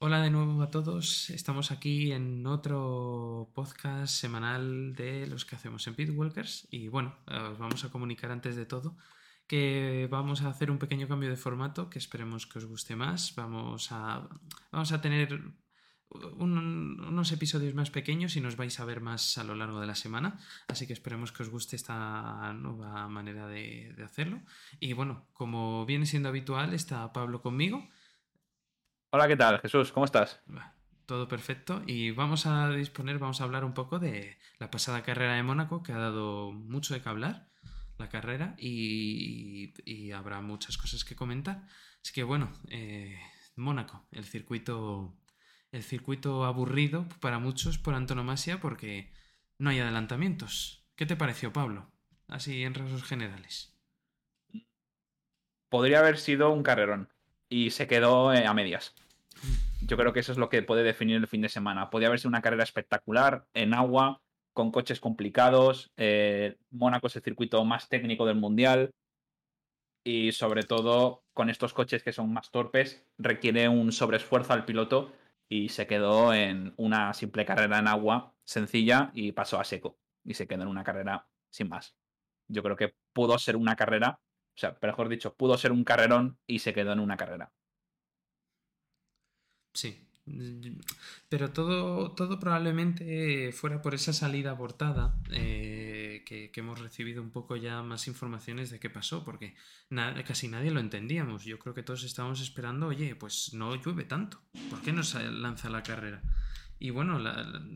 Hola de nuevo a todos. Estamos aquí en otro podcast semanal de los que hacemos en Pitwalkers. Y bueno, os vamos a comunicar antes de todo que vamos a hacer un pequeño cambio de formato que esperemos que os guste más. Vamos a, vamos a tener unos episodios más pequeños y nos vais a ver más a lo largo de la semana. Así que esperemos que os guste esta nueva manera de, de hacerlo. Y bueno, como viene siendo habitual, está Pablo conmigo. Hola, ¿qué tal, Jesús? ¿Cómo estás? Todo perfecto. Y vamos a disponer, vamos a hablar un poco de la pasada carrera de Mónaco, que ha dado mucho de qué hablar, la carrera, y, y habrá muchas cosas que comentar. Así que bueno, eh, Mónaco, el circuito el circuito aburrido para muchos por antonomasia porque no hay adelantamientos. ¿Qué te pareció, Pablo? Así en rasgos generales. Podría haber sido un carrerón y se quedó eh, a medias. Yo creo que eso es lo que puede definir el fin de semana. Podría haber sido una carrera espectacular en agua, con coches complicados. Eh, Mónaco es el circuito más técnico del mundial. Y sobre todo, con estos coches que son más torpes, requiere un sobreesfuerzo al piloto y se quedó en una simple carrera en agua sencilla y pasó a seco y se quedó en una carrera sin más. Yo creo que pudo ser una carrera, o sea, mejor dicho, pudo ser un carrerón y se quedó en una carrera. Sí, pero todo, todo probablemente fuera por esa salida abortada eh, que, hemos recibido un poco ya más informaciones de qué pasó, porque casi nadie lo entendíamos. Yo creo que todos estábamos esperando, oye, pues no llueve tanto, ¿por qué no se lanza la carrera? Y bueno,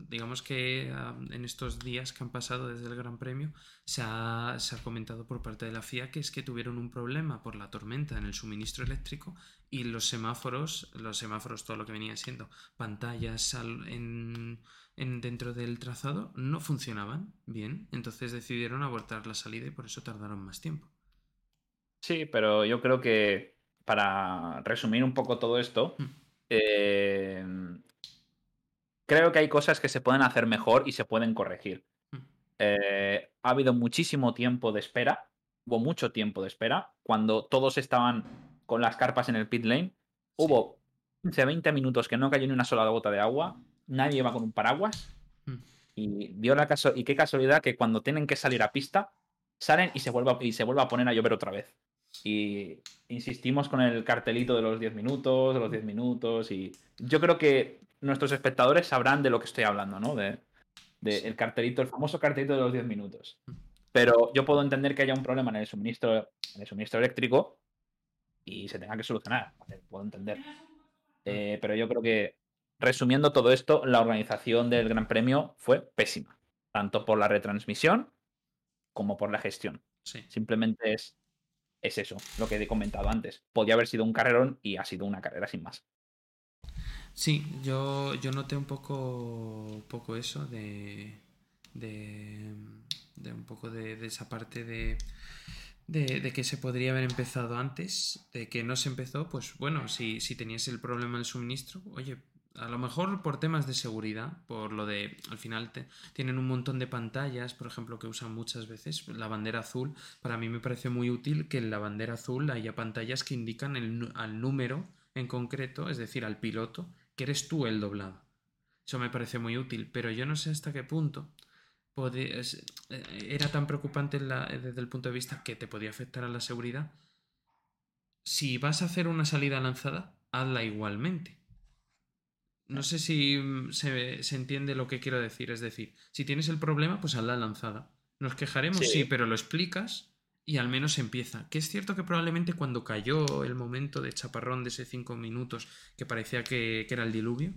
digamos que ah, en estos días que han pasado desde el Gran Premio se ha, comentado por parte de la FIA que es que tuvieron un problema por la tormenta en el suministro eléctrico y los semáforos, los semáforos, todo lo que venía siendo pantallas en, dentro del trazado, no funcionaban bien. Entonces decidieron abortar la salida y por eso tardaron más tiempo. Sí, pero yo creo que para resumir un poco todo esto, mm. eh, creo que hay cosas que se pueden hacer mejor y se pueden corregir. Mm. Eh, ha habido muchísimo tiempo de espera, hubo mucho tiempo de espera, cuando todos estaban con las carpas en el pit lane, hubo 15, 20 minutos que no cayó ni una sola gota de agua, nadie iba con un paraguas, mm. y dio la caso y qué casualidad que cuando tienen que salir a pista, salen y se vuelve y se vuelve a poner a llover otra vez. Y insistimos con el cartelito de los 10 minutos, de los 10 minutos, y yo creo que nuestros espectadores sabrán de lo que estoy hablando, ¿no? De, el cartelito, el famoso cartelito de los 10 minutos. Pero yo puedo entender que haya un problema en el suministro, en el suministro eléctrico y se tenga que solucionar. Puedo entender. Eh, pero yo creo que, resumiendo todo esto, la organización del Gran Premio fue pésima. Tanto por la retransmisión como por la gestión. Simplemente es, es eso, lo que he comentado antes. Podía haber sido un carrerón y ha sido una carrera sin más. Sí, yo, yo noté un poco, poco eso de, de, un poco de, esa parte de, de, que se podría haber empezado antes, de que no se empezó, pues bueno, si, si tenías el problema del suministro, oye, a lo mejor por temas de seguridad, por lo de, al final tienen un montón de pantallas, por ejemplo, que usan muchas veces, la bandera azul, para mí me parece muy útil que en la bandera azul haya pantallas que indican el, al número en concreto, es decir, al piloto, que eres tú el doblado. Eso me parece muy útil, pero yo no sé hasta qué punto eh, era tan preocupante desde el punto de vista que te podía afectar a la seguridad. Si vas a hacer una salida lanzada, hazla igualmente. No sé si mm, se, se, entiende lo que quiero decir. Es decir, si tienes el problema, pues hazla lanzada. Nos quejaremos, sí pero lo explicas y al menos empieza. Que es cierto que probablemente cuando cayó el momento de chaparrón de ese cinco minutos que parecía que, era el diluvio,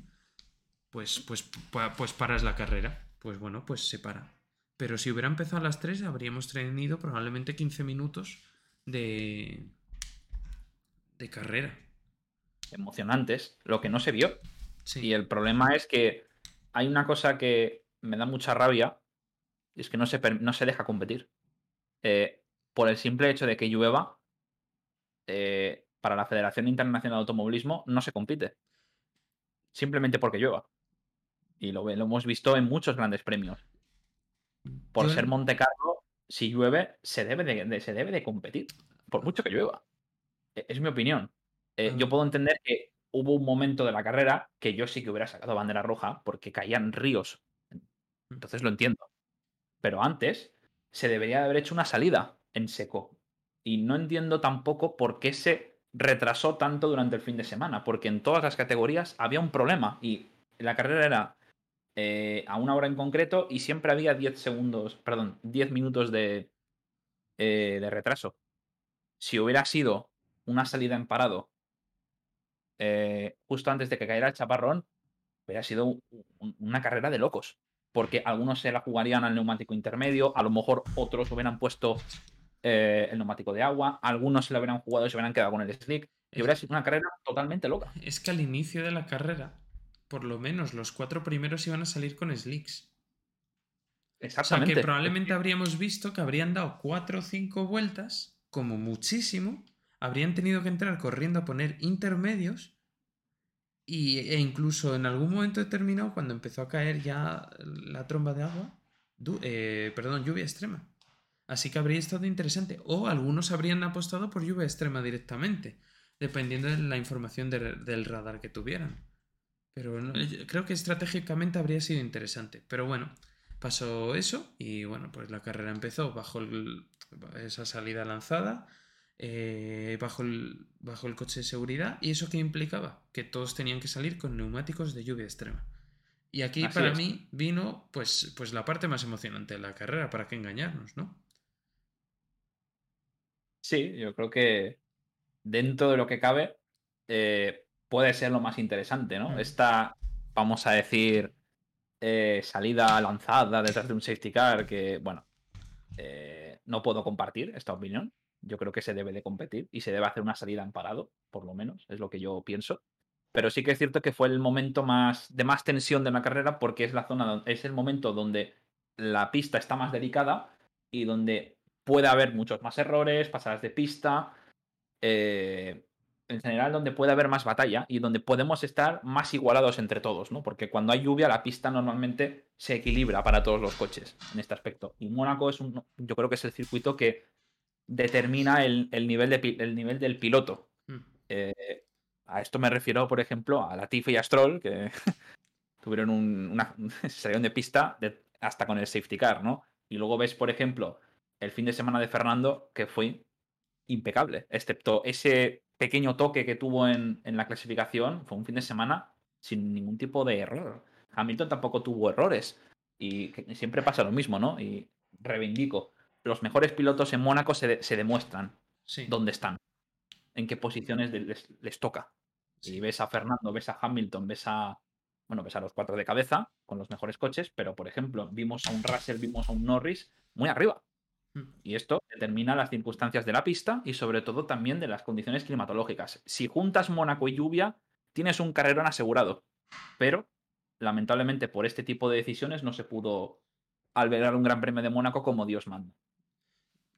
pues, pues, pues paras la carrera. Pues bueno, pues se para. Pero si hubiera empezado a las 3, habríamos tenido probablemente 15 minutos de, de carrera. Emocionantes, lo que no se vio. Y el problema es que hay una cosa que me da mucha rabia, y es que no se, no se deja competir. Eh, por el simple hecho de que llueva, eh, para la Federación Internacional de Automovilismo no se compite. Simplemente porque llueva. Y lo, lo hemos visto en muchos grandes premios. Por ser Monte Carlo, si llueve, se debe de, se debe de competir. Por mucho que llueva. E, es mi opinión. Eh, yo puedo entender que hubo un momento de la carrera que yo sí que hubiera sacado bandera roja porque caían ríos. Entonces lo entiendo. Pero antes se debería haber hecho una salida en seco. Y no entiendo tampoco por qué se retrasó tanto durante el fin de semana, porque en todas las categorías había un problema y la carrera era eh, a una hora en concreto y siempre había 10 segundos, perdón, 10 minutos de, eh, de retraso. Si hubiera sido una salida en parado eh, justo antes de que cayera el chaparrón, hubiera sido una carrera de locos. Porque algunos se la jugarían al neumático intermedio, a lo mejor otros hubieran puesto el neumático de agua, algunos se lo hubieran jugado y se hubieran quedado con el slick. Y hubiera sido una carrera totalmente loca. Es que al inicio de la carrera por lo menos los cuatro primeros iban a salir con slicks. Exactamente. O sea que probablemente habríamos visto que habrían dado cuatro o cinco vueltas, como muchísimo, habrían tenido que entrar corriendo a poner intermedios y, e incluso en algún momento determinado, cuando empezó a caer ya la tromba de agua, eh, perdón, lluvia extrema. Así que habría estado interesante. O algunos habrían apostado por lluvia extrema directamente, dependiendo de la información del radar que tuvieran. Pero creo que estratégicamente habría sido interesante. Pero bueno, pasó eso y bueno, pues la carrera empezó bajo esa salida lanzada, eh, bajo, el, bajo el coche de seguridad. ¿Y eso qué implicaba? Que todos tenían que salir con neumáticos de lluvia extrema. Y aquí para mí vino pues, pues la parte más emocionante de la carrera, para qué engañarnos, ¿no? Sí, yo creo que dentro de lo que cabe, eh, puede ser lo más interesante, ¿no? Mm. Esta, vamos a decir, eh, salida lanzada detrás de un safety car que, bueno, eh, no puedo compartir esta opinión. Yo creo que se debe de competir y se debe hacer una salida en parado, por lo menos, es lo que yo pienso. Pero sí que es cierto que fue el momento más de más tensión de la carrera porque es la zona, es el momento donde la pista está más delicada y donde puede haber muchos más errores, pasadas de pista. Eh, en general donde puede haber más batalla y donde podemos estar más igualados entre todos, ¿no? Porque cuando hay lluvia la pista normalmente se equilibra para todos los coches en este aspecto. Y Mónaco es un, yo creo que es el circuito que determina el, nivel, de, el nivel del piloto. Mm. Eh, a esto me refiero, por ejemplo, a Latifi y a Stroll, que tuvieron una salieron de pista hasta con el safety car, ¿no? Y luego ves, por ejemplo, el fin de semana de Fernando, que fue impecable, excepto ese pequeño toque que tuvo en, la clasificación, fue un fin de semana sin ningún tipo de error. Hamilton tampoco tuvo errores. Y siempre pasa lo mismo, ¿no? Y reivindico. Los mejores pilotos en Mónaco se, demuestran dónde están, en qué posiciones les, toca. Y ves a Fernando, ves a Hamilton, ves a. Bueno, ves a los cuatro de cabeza con los mejores coches, pero por ejemplo, vimos a un Russell, vimos a un Norris muy arriba. Y esto determina las circunstancias de la pista y sobre todo también de las condiciones climatológicas. Si juntas Mónaco y lluvia, tienes un carrerón asegurado. Pero, lamentablemente, por este tipo de decisiones no se pudo albergar un gran premio de Mónaco como Dios manda.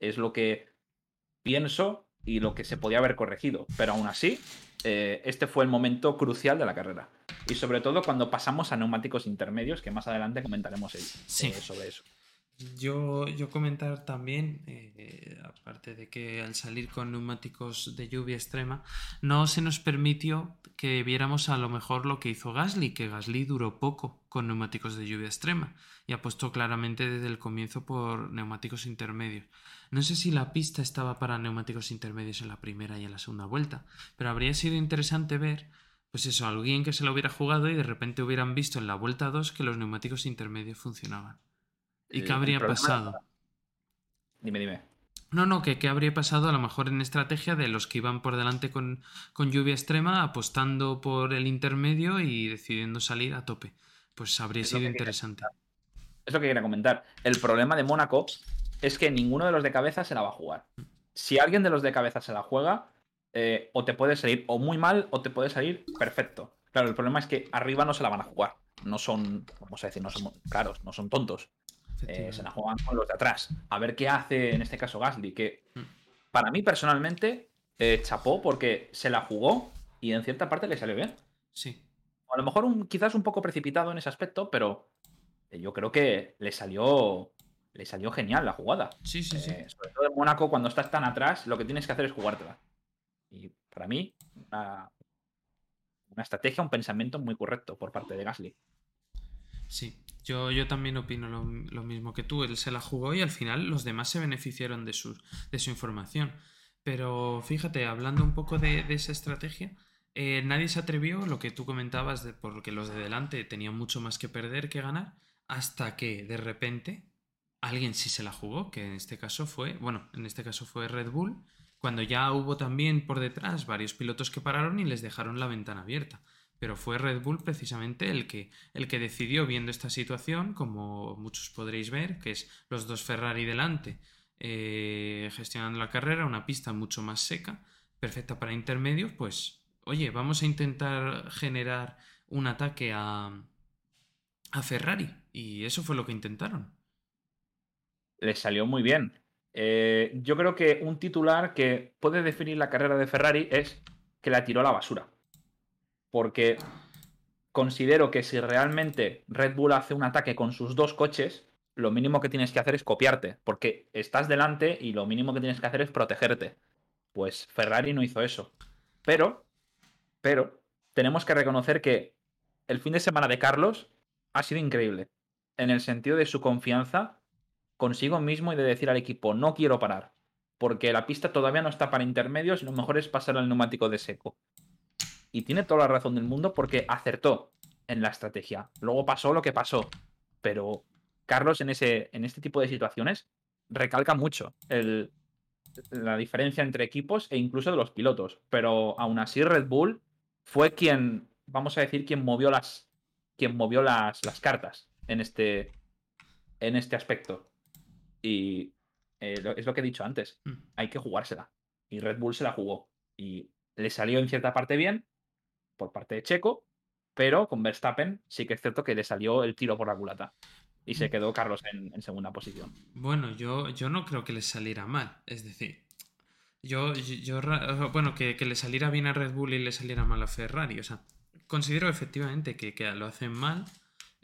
Es lo que pienso y lo que se podía haber corregido. Pero aún así, eh, este fue el momento crucial de la carrera. Y sobre todo cuando pasamos a neumáticos intermedios, que más adelante comentaremos eh, sobre eso. Yo, yo comentar también, eh, aparte de que al salir con neumáticos de lluvia extrema, no se nos permitió que viéramos a lo mejor lo que hizo Gasly, que Gasly duró poco con neumáticos de lluvia extrema y apostó claramente desde el comienzo por neumáticos intermedios. No sé si la pista estaba para neumáticos intermedios en la primera y en la segunda vuelta, pero habría sido interesante ver pues eso, alguien que se lo hubiera jugado y de repente hubieran visto en la vuelta 2 que los neumáticos intermedios funcionaban. ¿Y qué habría pasado? Dime, dime. No, no, que qué habría pasado a lo mejor en estrategia de los que iban por delante con, lluvia extrema, apostando por el intermedio y decidiendo salir a tope. Pues habría sido interesante. Es lo que quería comentar. El problema de Mónaco es que ninguno de los de cabeza se la va a jugar. Si alguien de los de cabeza se la juega, eh, o te puede salir o muy mal o te puede salir perfecto. Claro, el problema es que arriba no se la van a jugar. No son, vamos a decir, no son caros, no son tontos. Eh, se la juegan con los de atrás. A ver qué hace en este caso Gasly, que mm. para mí personalmente eh, chapó porque se la jugó y en cierta parte le salió bien. Sí. A lo mejor un, quizás un poco precipitado en ese aspecto, pero eh, yo creo que le salió le salió genial la jugada. Sí, sí, sí. Sobre todo en Mónaco, cuando estás tan atrás, lo que tienes que hacer es jugártela. Y para mí, una, una estrategia, un pensamiento muy correcto por parte de Gasly. Sí, yo, yo también opino lo, mismo que tú. Él se la jugó y al final los demás se beneficiaron de su, de su información. Pero fíjate, hablando un poco de, esa estrategia, eh, nadie se atrevió, lo que tú comentabas, de, porque los de delante tenían mucho más que perder que ganar, hasta que de repente alguien sí se la jugó, que en este caso fue, bueno, en este caso fue Red Bull, cuando ya hubo también por detrás varios pilotos que pararon y les dejaron la ventana abierta. Pero fue Red Bull precisamente el que, el que decidió, viendo esta situación, como muchos podréis ver, que es los dos Ferrari delante, eh, gestionando la carrera, una pista mucho más seca, perfecta para intermedios, pues, oye, vamos a intentar generar un ataque a, a Ferrari. Y eso fue lo que intentaron. Les salió muy bien. Eh, yo creo que un titular que puede definir la carrera de Ferrari es que la tiró a la basura. Porque considero que si realmente Red Bull hace un ataque con sus dos coches, lo mínimo que tienes que hacer es copiarte, porque estás delante y lo mínimo que tienes que hacer es protegerte. Pues Ferrari no hizo eso. Pero, pero, tenemos que reconocer que el fin de semana de Carlos ha sido increíble. En el sentido de su confianza consigo mismo y de decir al equipo, no quiero parar, porque la pista todavía no está para intermedios y lo mejor es pasar al neumático de seco. Y tiene toda la razón del mundo porque acertó en la estrategia. Luego pasó lo que pasó, pero Carlos en, ese, en este tipo de situaciones recalca mucho la diferencia entre equipos e incluso de los pilotos. Pero aún así Red Bull fue quien, vamos a decir, quien movió las, quien movió las, las cartas en este, en este aspecto. Y eh, es lo que he dicho antes, mm. hay que jugársela. Y Red Bull se la jugó. Y le salió en cierta parte bien, por parte de Checo, pero con Verstappen sí que es cierto que le salió el tiro por la culata. Y se mm. quedó Carlos en, segunda posición. Bueno, yo, yo no creo que le saliera mal. Es decir, yo, yo bueno, que, le saliera bien a Red Bull y le saliera mal a Ferrari. O sea, considero efectivamente que, que lo hacen mal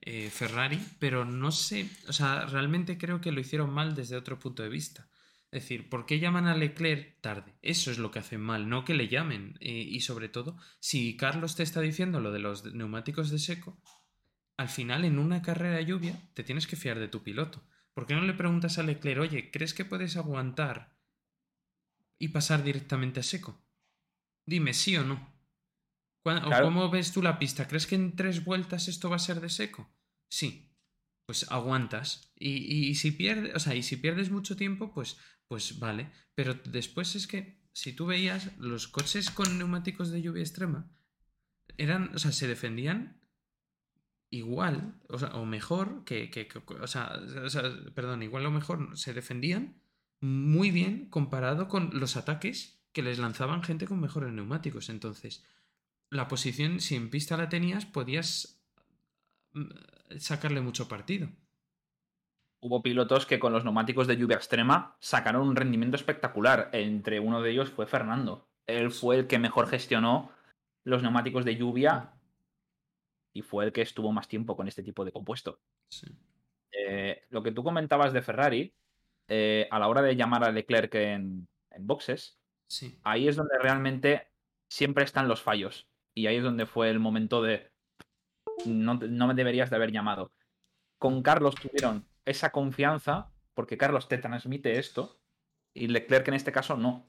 eh, Ferrari, pero no sé, o sea, realmente creo que lo hicieron mal desde otro punto de vista. Es decir, ¿por qué llaman a Leclerc tarde? Eso es lo que hacen mal, no que le llamen. Eh, y sobre todo, si Carlos te está diciendo lo de los neumáticos de seco, al final en una carrera de lluvia te tienes que fiar de tu piloto. ¿Por qué no le preguntas a Leclerc, oye, ¿crees que puedes aguantar y pasar directamente a seco? Dime sí o no. ¿Cómo ves tú la pista? ¿Crees que en tres vueltas esto va a ser de seco? Sí. Pues aguantas. Y, si pierdes, o sea, y si pierdes mucho tiempo, pues, pues vale. Pero después es que, si tú veías, los coches con neumáticos de lluvia extrema eran, o sea, se defendían igual, o, mejor que, que, o, sea, o sea, perdón, igual o mejor se defendían muy bien comparado con los ataques que les lanzaban gente con mejores neumáticos. Entonces, la posición, si en pista la tenías, podías mm, sacarle mucho partido. Hubo pilotos que con los neumáticos de lluvia extrema sacaron un rendimiento espectacular. Entre uno de ellos fue Fernando. Él fue el que mejor gestionó los neumáticos de lluvia y fue el que estuvo más tiempo con este tipo de compuesto. Eh, lo que tú comentabas de Ferrari, eh, a la hora de llamar a Leclerc en, boxes, ahí es donde realmente siempre están los fallos. Y ahí es donde fue el momento de no, me deberías de haber llamado. Con Carlos tuvieron esa confianza, porque Carlos te transmite esto, y Leclerc en este caso no.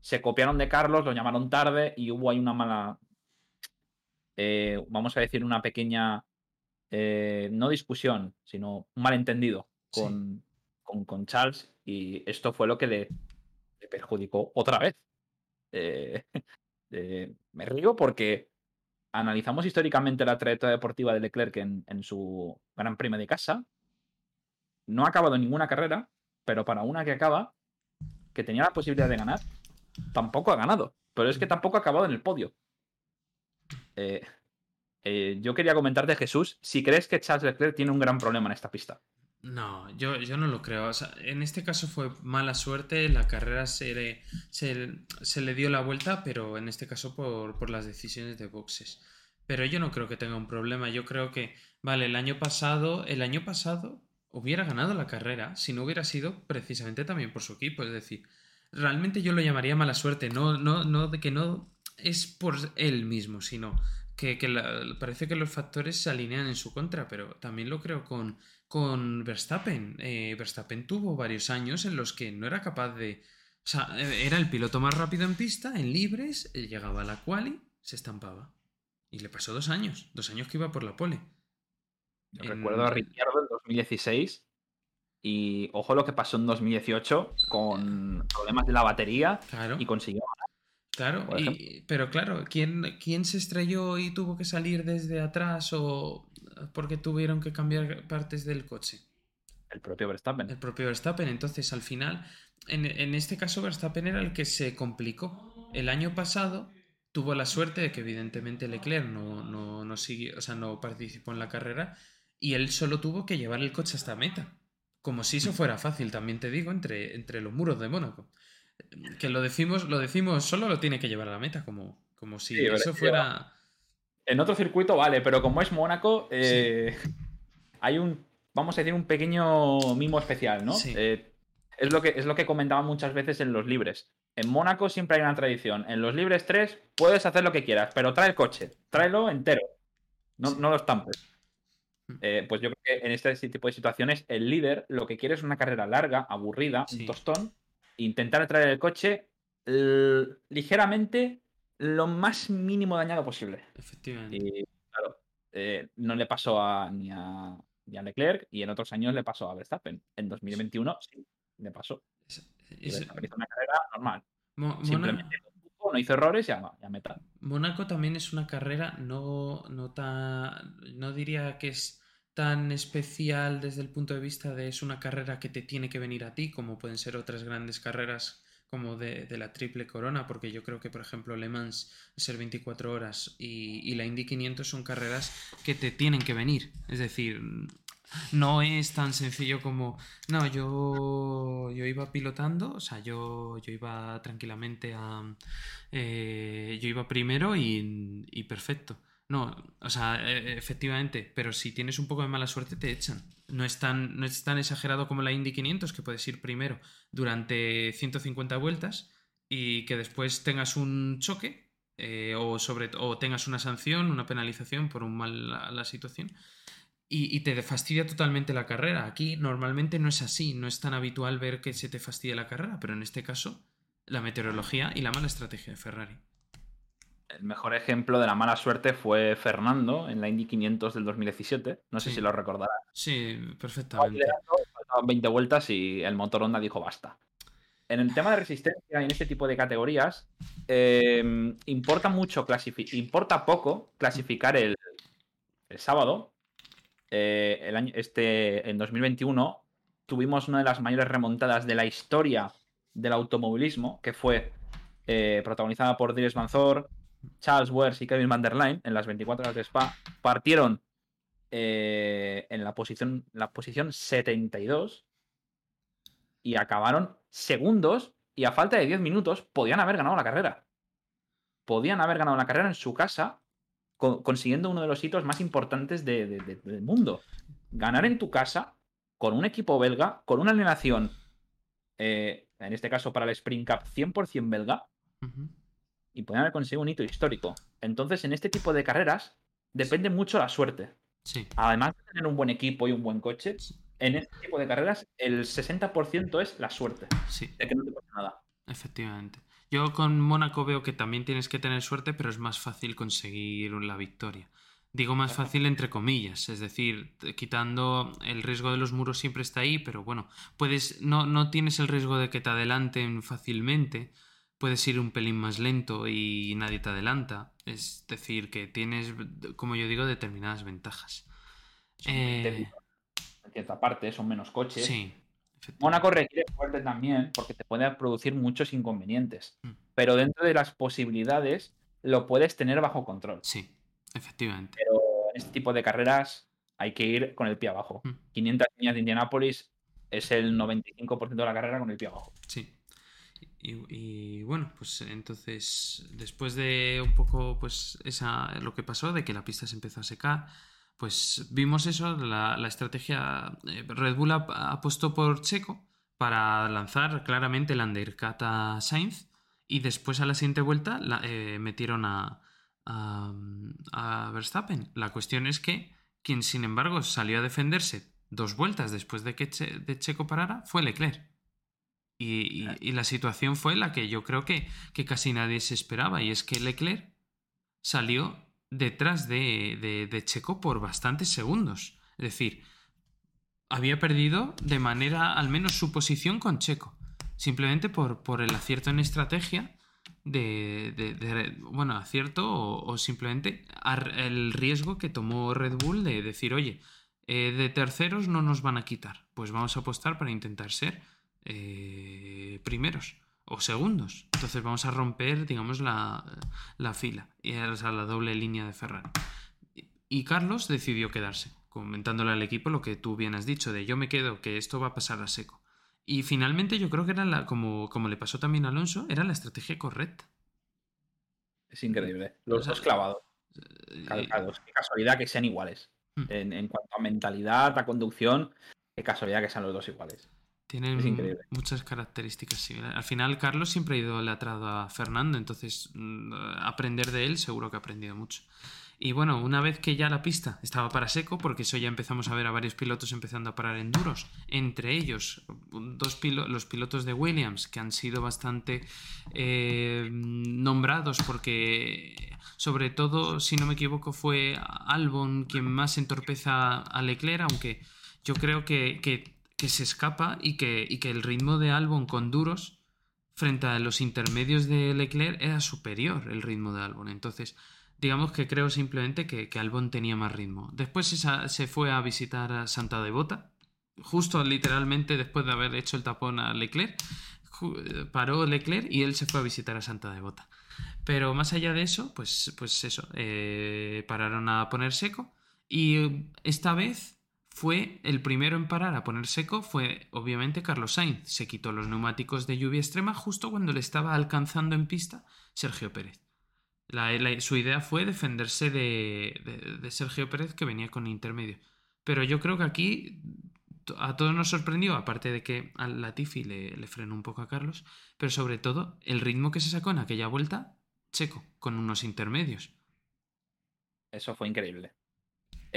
Se copiaron de Carlos, lo llamaron tarde y hubo ahí una mala, eh, vamos a decir, una pequeña, eh, no discusión, sino un malentendido con, con, Charles y esto fue lo que le, perjudicó otra vez. Eh, me río porque analizamos históricamente la trayectoria deportiva de Leclerc en, su Gran Premio de casa. No ha acabado ninguna carrera, pero para una que acaba, que tenía la posibilidad de ganar, tampoco ha ganado. Pero es que tampoco ha acabado en el podio. Eh, eh, yo quería comentarte, Jesús, si crees que Charles Leclerc tiene un gran problema en esta pista. No, yo, yo no lo creo. en este caso fue mala suerte, la carrera se le, se, le dio la vuelta, pero en este caso por, por, las decisiones de boxes. Pero yo no creo que tenga un problema. Yo creo que, vale, el año pasado, el año pasado hubiera ganado la carrera si no hubiera sido precisamente también por su equipo. Es decir, realmente yo lo llamaría mala suerte. No, no, no, de que no es por él mismo, sino que, parece que los factores se alinean en su contra, pero también lo creo con, con Verstappen. Eh, Verstappen tuvo varios años en los que no era capaz de... O sea, eh, era el piloto más rápido en pista, en libres, llegaba a la quali, se estampaba. Y le pasó dos años, dos años que iba por la pole. Recuerdo a Ricciardo en 2016 y ojo lo que pasó en 2018 con problemas de la batería y consiguió Claro, pero claro, ¿quién, ¿quién se estrelló y tuvo que salir desde atrás o porque tuvieron que cambiar partes del coche? El propio Verstappen. El propio Verstappen. Entonces, al final, en, en este caso, Verstappen era el que se complicó. El año pasado tuvo la suerte de que, evidentemente, Leclerc no, no, no, siguió, o sea, no participó en la carrera y él solo tuvo que llevar el coche hasta meta. Como si eso fuera fácil, también te digo, entre, entre los muros de Mónaco que lo decimos, lo decimos, solo lo tiene que llevar a la meta, como, como si eso fuera. En otro circuito vale, pero como es Mónaco, eh, hay un, vamos a decir, un pequeño mimo especial, ¿no? Eh, es, lo que, es lo que comentaba muchas veces en los libres. En Mónaco siempre hay una tradición. En los libres 3 puedes hacer lo que quieras, pero trae el coche, tráelo entero. No, no lo estampes. Mm. Eh, pues yo creo que en este tipo de situaciones el líder lo que quiere es una carrera larga, aburrida, un tostón, intentar traer el coche ligeramente lo más mínimo dañado posible. Efectivamente. Y claro, eh, no le pasó a, ni, a, Leclerc y en otros años le pasó a Verstappen. En 2021 sí, le pasó. Es, una carrera normal. Simplemente no hizo errores y ya, ya meta. Mónaco también es una carrera no, no tan. No diría que es tan especial desde el punto de vista de es una carrera que te tiene que venir a ti, como pueden ser otras grandes carreras como de, la triple corona, porque yo creo que, por ejemplo, Le Mans ser 24 horas y, la Indy 500 son carreras que te tienen que venir. Es decir, no es tan sencillo como, no, yo, yo iba pilotando, o sea, yo, yo iba tranquilamente a... Eh, yo iba primero y perfecto. No, o sea, e, efectivamente, pero si tienes un poco de mala suerte te echan. No es tan, no es tan exagerado como la Indy 500, que puedes ir primero durante 150 vueltas y que después tengas un choque eh, o, sobre, o tengas una sanción, una penalización por un mal la, situación y, y, te fastidia totalmente la carrera. Aquí normalmente no es así, no es tan habitual ver que se te fastidie la carrera, pero en este caso la meteorología y la mala estrategia de Ferrari. El mejor ejemplo de la mala suerte fue Fernando en la Indy 500 del 2017. No sé si lo recordarás. Sí, perfectamente. Faltaban 20 vueltas y el motor Honda dijo basta. En el tema de resistencia y en este tipo de categorías, em, importa mucho importa poco clasificar el, sábado. Eh, este, en 2021 tuvimos una de las mayores remontadas de la historia del automovilismo, que fue eh, protagonizada por Dries Manzor, Charles Wers y Kevin Van der Leyen en las 24 horas de Spa partieron eh, en la posición, la posición 72 y acabaron segundos y a falta de 10 minutos podían haber ganado la carrera. Podían haber ganado la carrera en su casa consiguiendo uno de los hitos más importantes del mundo. Ganar en tu casa con un equipo belga, con una alineación, eh, en este caso para el Spring Cup 100% belga, y pueden haber conseguido un hito histórico. Entonces, en este tipo de carreras depende mucho la suerte. Sí. Además de tener un buen equipo y un buen coche, en este tipo de carreras el 60% es la suerte. Sí. De que no te pasa nada. Efectivamente. Yo con Mónaco veo que también tienes que tener suerte, pero es más fácil conseguir la victoria. Digo más fácil entre comillas, es decir, quitando el riesgo de los muros siempre está ahí, pero bueno, puedes no, no tienes el riesgo de que te adelanten fácilmente, puedes ir un pelín más lento y nadie te adelanta. Es decir, que tienes, como yo digo, determinadas ventajas. Eh... En cierta parte son menos coches. Sí. Mónaco requiere fuerte también porque te puede producir muchos inconvenientes. Mm. Pero dentro de las posibilidades lo puedes tener bajo control. Sí, efectivamente. Pero en este tipo de carreras hay que ir con el pie abajo. 500 mm. millas de Indianápolis es el 95% de la carrera con el pie abajo. Sí. Y, bueno, pues entonces, después de un poco, pues, esa, lo que pasó, de que la pista se empezó a secar, pues vimos eso, la, estrategia, eh, Red Bull apostó por Checo para lanzar claramente el undercut a Sainz y después a la siguiente vuelta la, eh, metieron a, a, Verstappen. La cuestión es que quien, sin embargo, salió a defenderse dos vueltas después de que de Checo parara fue Leclerc. Y, y, la situación fue la que yo creo que, que, casi nadie se esperaba, y es que Leclerc salió detrás de, de, Checo por bastantes segundos. Es decir, había perdido de manera al menos su posición con Checo, simplemente por, por el acierto en estrategia de, bueno, acierto o, simplemente el riesgo que tomó Red Bull de decir, oye, eh, de terceros no nos van a quitar, pues vamos a apostar para intentar ser eh, primeros o segundos. Entonces vamos a romper, digamos, la, la fila, o sea, la doble línea de Ferrari. Y Carlos decidió quedarse, comentándole al equipo lo que tú bien has dicho, de yo me quedo, que esto va a pasar a seco. Y finalmente yo creo que era la, como, como le pasó también a Alonso, era la estrategia correcta. Es increíble. Los dos clavados. Eh, calcados. Qué casualidad que sean iguales. Hmm. En, cuanto a mentalidad, a conducción, qué casualidad que sean los dos iguales. Tienen muchas características similares. Al final, Carlos siempre ha ido letrado a Fernando, entonces mm, aprender de él seguro que ha aprendido mucho. Y bueno, una vez que ya la pista estaba para seco, porque eso ya empezamos a ver a varios pilotos empezando a parar en duros, entre ellos dos los pilotos de Williams, que han sido bastante eh, nombrados porque, sobre todo, si no me equivoco, fue Albon quien más entorpeza a Leclerc, aunque yo creo que, que, se escapa y que, y que el ritmo de Albon con duros frente a los intermedios de Leclerc era superior el ritmo de Albon. Entonces, digamos que creo simplemente que, Albon tenía más ritmo. Después se, fue a visitar a Santa Devota, justo literalmente después de haber hecho el tapón a Leclerc, paró Leclerc y él se fue a visitar a Santa Devota. Pero más allá de eso, pues, pues eso, eh, pararon a poner seco y esta vez fue el primero en parar a poner seco fue obviamente Carlos Sainz. Se quitó los neumáticos de lluvia extrema justo cuando le estaba alcanzando en pista Sergio Pérez su idea fue defenderse de, Sergio Pérez que venía con intermedio. Pero yo creo que aquí a todos nos sorprendió, aparte de que a Latifi le, le frenó un poco a Carlos, pero sobre todo el ritmo que se sacó en aquella vuelta, Checo, con unos intermedios. Eso fue increíble.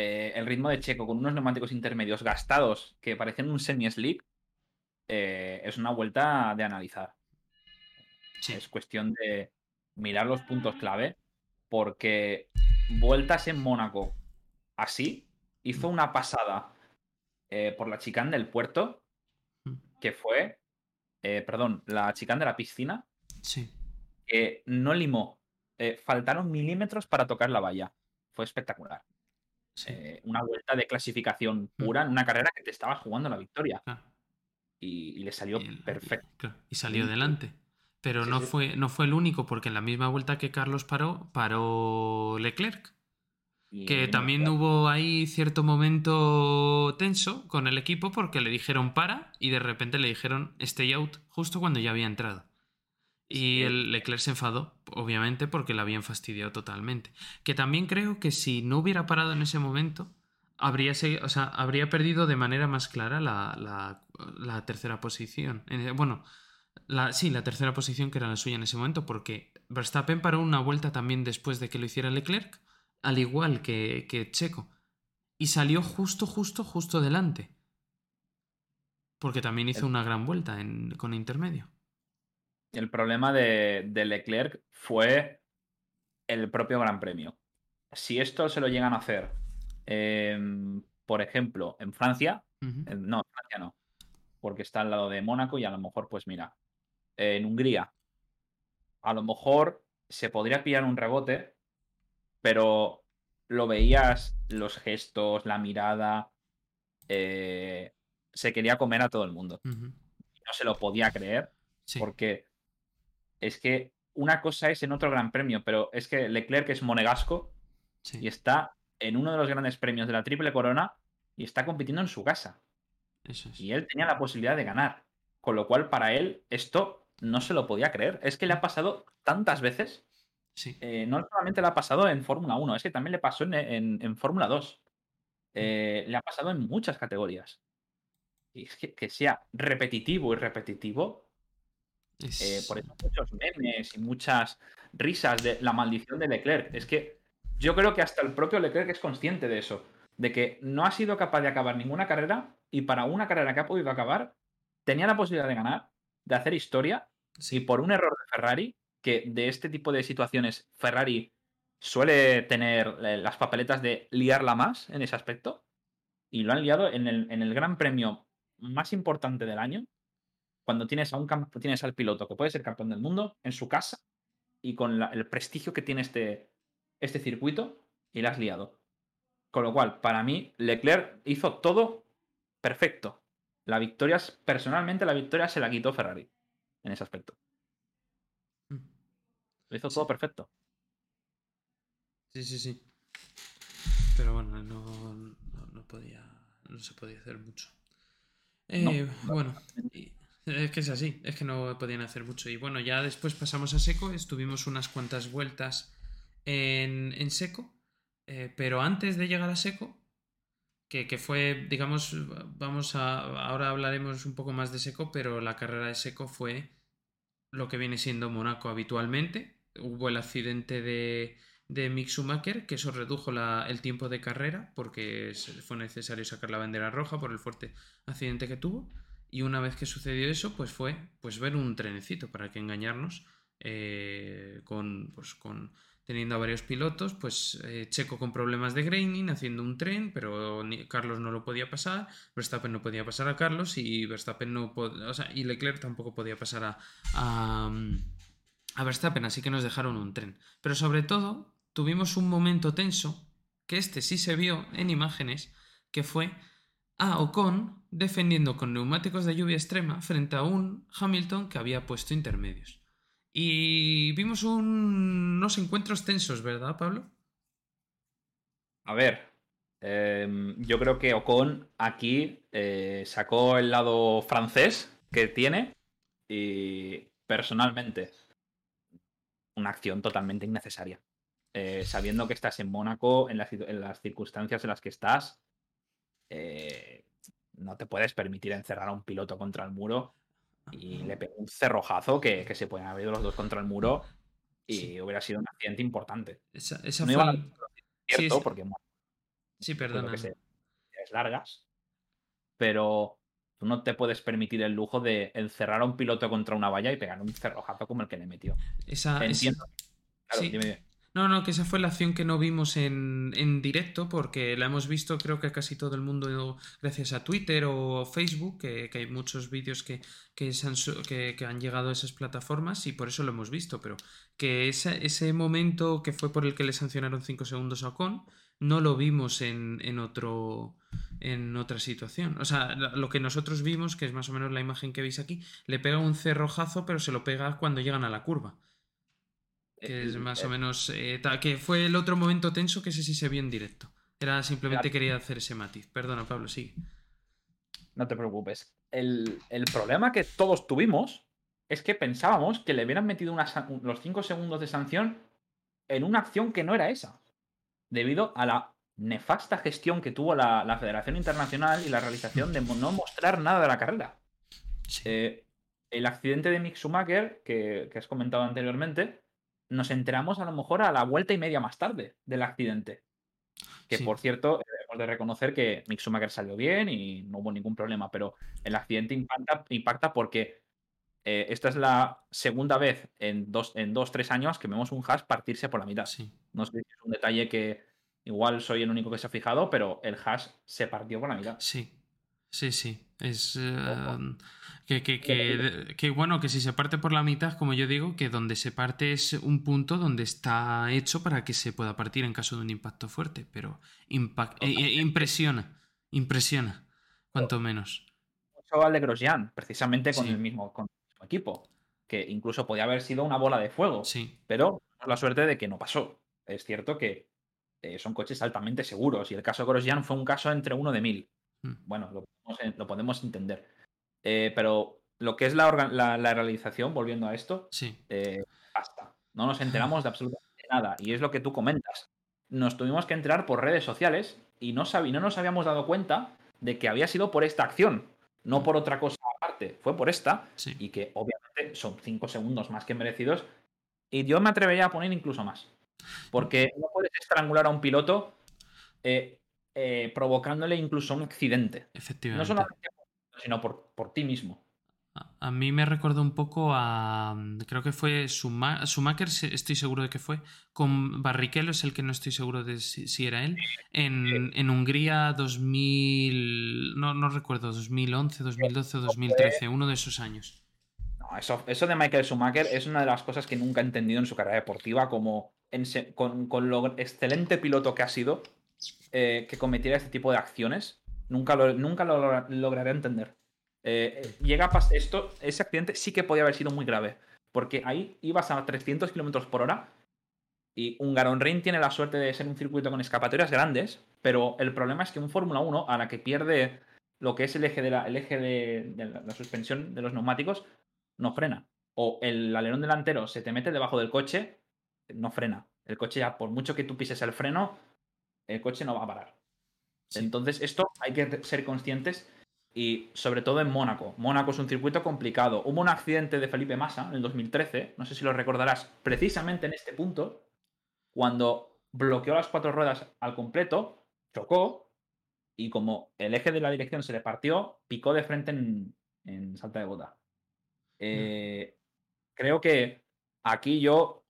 Eh, el ritmo de Checo con unos neumáticos intermedios gastados que parecen un semi-slip eh, es una vuelta de analizar. Es cuestión de, mirar los puntos clave, porque vueltas en Mónaco así, hizo una pasada eh, por la chicane del puerto, que fue, perdón, la chicane de la piscina, sí. que no limó. Faltaron milímetros para tocar la valla. Fue espectacular. Una vuelta de clasificación pura en una carrera que te estaba jugando la victoria. Y, le salió perfecto. Y salió adelante. Pero no, Fue, no fue el único, porque en la misma vuelta que Carlos paró, paró Leclerc. que también hubo ahí cierto momento tenso con el equipo porque le dijeron para y de repente le dijeron stay out justo cuando ya había entrado. Y el Leclerc se enfadó, obviamente, porque le habían fastidiado totalmente. Que también creo que si no hubiera parado en ese momento, habría, o sea, habría perdido de manera más clara la, la, la tercera posición. Bueno, la, sí, la tercera posición que era la suya en ese momento, porque Verstappen paró una vuelta también después de que lo hiciera Leclerc, al igual que, que Checo, y salió justo, justo, justo delante. Porque también hizo una gran vuelta en, con intermedio. El problema de, de, Leclerc fue el propio Gran Premio. Si esto se lo llegan a hacer, em, por ejemplo, en Francia, no, en Francia no, porque está al lado de Mónaco y a lo mejor, pues mira, en Hungría, a lo mejor se podría pillar un rebote, pero lo veías, los gestos, la mirada, eh, se quería comer a todo el mundo. No se lo podía creer, porque es que una cosa es en otro gran premio, pero es que Leclerc es monegasco y está en uno de los grandes premios de la Triple Corona y está compitiendo en su casa. Y él tenía la posibilidad de ganar. Con lo cual, para él, esto no se lo podía creer. Es que le ha pasado tantas veces. Sí. Eh, no solamente le ha pasado en Fórmula 1, es que también le pasó en, Fórmula 2. Eh, le ha pasado en muchas categorías. Y es que, sea repetitivo y repetitivo. Eh, por eso muchos memes y muchas risas de la maldición de Leclerc. Es que yo creo que hasta el propio Leclerc es consciente de eso, de que no ha sido capaz de acabar ninguna carrera y para una carrera que ha podido acabar, tenía la posibilidad de ganar, de hacer historia, y por un error de Ferrari, que de este tipo de situaciones Ferrari suele tener eh, las papeletas de liarla más en ese aspecto, y lo han liado en el, en el Gran Premio más importante del año, cuando tienes, a un tienes al piloto que puede ser campeón del mundo en su casa y con el prestigio que tiene este, este circuito y la has liado. Con lo cual, para mí, Leclerc hizo todo perfecto. La victoria, personalmente, la victoria se la quitó Ferrari en ese aspecto. Mm. Lo hizo todo perfecto. Sí, sí, sí. Pero bueno, no, no, podía. No se podía hacer mucho. Eh, bueno, es que es así, es que no podían hacer mucho. Y bueno, ya después pasamos a seco, estuvimos unas cuantas vueltas en, seco, eh, pero antes de llegar a seco, que, que, fue, digamos, vamos a, ahora hablaremos un poco más de seco, pero la carrera de seco fue lo que viene siendo Monaco habitualmente. Hubo el accidente de, de Mick Schumacher, que eso redujo el tiempo de carrera porque fue necesario sacar la bandera roja por el fuerte accidente que tuvo. Y una vez que sucedió eso, pues fue pues ver un trenecito, para que engañarnos, eh, con, pues, con teniendo a varios pilotos, pues eh, Checo con problemas de graining, haciendo un tren, pero Carlos no lo podía pasar, Verstappen no podía pasar a Carlos y Verstappen no o sea, y Leclerc tampoco podía pasar a, a, a Verstappen, así que nos dejaron un tren. Pero sobre todo, tuvimos un momento tenso, que este sí se vio en imágenes, que fue a Ocon defendiendo con neumáticos de lluvia extrema frente a un Hamilton que había puesto intermedios. Y vimos unos encuentros tensos, ¿verdad, Pablo? A ver, em, yo creo que Ocon aquí eh, sacó el lado francés que tiene y personalmente una acción totalmente innecesaria. Eh, sabiendo que estás en Mónaco, en las, circunstancias en las que estás, eh, no te puedes permitir encerrar a un piloto contra el muro y le pegó un cerrojazo que, se pueden haber ido los dos contra el muro y hubiera sido un accidente importante. Esa, fue... cierto, porque sí, perdona. es largas, pero tú no te puedes permitir el lujo de encerrar a un piloto contra una valla y pegar un cerrojazo como el que le metió. Esa, Entiendo. Claro, dime. No, no, que esa fue la acción que no vimos en, en, directo, porque la hemos visto creo que casi todo el mundo gracias a Twitter o Facebook, que, hay muchos vídeos que, que, han llegado a esas plataformas y por eso lo hemos visto, pero que ese, ese momento que fue por el que le sancionaron 5 segundos a Ocon, no lo vimos en, en, otro en otra situación. O sea, lo que nosotros vimos, que es más o menos la imagen que veis aquí, le pega un cerrojazo, pero se lo pega cuando llegan a la curva. Que es más o eh, menos. Eh, que fue el otro momento tenso que ese sí se vio en directo. Era simplemente quería hacer ese matiz. Perdona, Pablo, sigue. No te preocupes. El, problema que todos tuvimos es que pensábamos que le hubieran metido los 5 segundos de sanción en una acción que no era esa. Debido a la nefasta gestión que tuvo la, Federación Internacional y la realización de no mostrar nada de la carrera. Eh, el accidente de Mick Schumacher, que, que has comentado anteriormente, nos enteramos a lo mejor a la vuelta y media más tarde del accidente. Que por cierto, debemos de reconocer que Mick Schumacher salió bien y no hubo ningún problema, pero el accidente impacta, impacta porque eh, esta es la segunda vez en dos, en dos, tres años que vemos un hash partirse por la mitad. No sé si es un detalle que igual soy el único que se ha fijado, pero el hash se partió por la mitad. Sí, sí, sí. Es. Em, que, que, que, bueno, que si se parte por la mitad, como yo digo, que donde se parte es un punto donde está hecho para que se pueda partir en caso de un impacto fuerte, pero impact, eh, eh, impresiona, impresiona, cuanto menos. Mucho de Grosjean, precisamente con, el mismo, con equipo, que incluso podía haber sido una bola de fuego, sí. pero la suerte de que no pasó. Es cierto que eh, son coches altamente seguros y el caso de Grosjean fue un caso entre uno de mil. Hmm. Bueno, lo lo podemos entender. Eh, pero lo que es la, realización, volviendo a esto, sí. Eh, basta. No nos enteramos de absolutamente nada. Y es lo que tú comentas. Nos tuvimos que enterar por redes sociales y no, no nos habíamos dado cuenta de que había sido por esta acción, no por otra cosa aparte. Fue por esta. Y que obviamente son cinco segundos más que merecidos Y yo me atrevería a poner incluso más. Porque no puedes estrangular a un piloto eh, eh, provocándole incluso un accidente. Efectivamente. No solamente sino por, por ti mismo. A mí me recordó un poco a. Creo que fue Schumacher, estoy seguro de que fue. Con Barrichello es el que no estoy seguro de si, era él. En, en, Hungría 2000. No, no recuerdo, 2011, 2012 o 2013, uno de esos años. No, eso, eso de Michael Schumacher es una de las cosas que nunca he entendido en su carrera deportiva, como con, con, lo excelente piloto que ha sido, eh, que cometiera este tipo de acciones. Nunca lo, nunca lo lograré entender. Eh, llega a esto, ese accidente sí que podía haber sido muy grave, porque ahí ibas a 300 kilómetros por hora y un Garon Ring tiene la suerte de ser un circuito con escapatorias grandes, pero el problema es que un Fórmula 1, a la que pierde lo que es el eje de la, el eje de, la suspensión de los neumáticos, no frena. O el alerón delantero se te mete debajo del coche, no frena. El coche ya, por mucho que tú pises el freno, el coche no va a parar. Entonces, esto hay que ser conscientes y sobre todo en Mónaco. Mónaco es un circuito complicado. Hubo un accidente de Felipe Massa en el 2013, no sé si lo recordarás, precisamente en este punto, cuando bloqueó las cuatro ruedas al completo, chocó y como el eje de la dirección se le partió, picó de frente en, Salta de Bota. Eh, creo que aquí yo,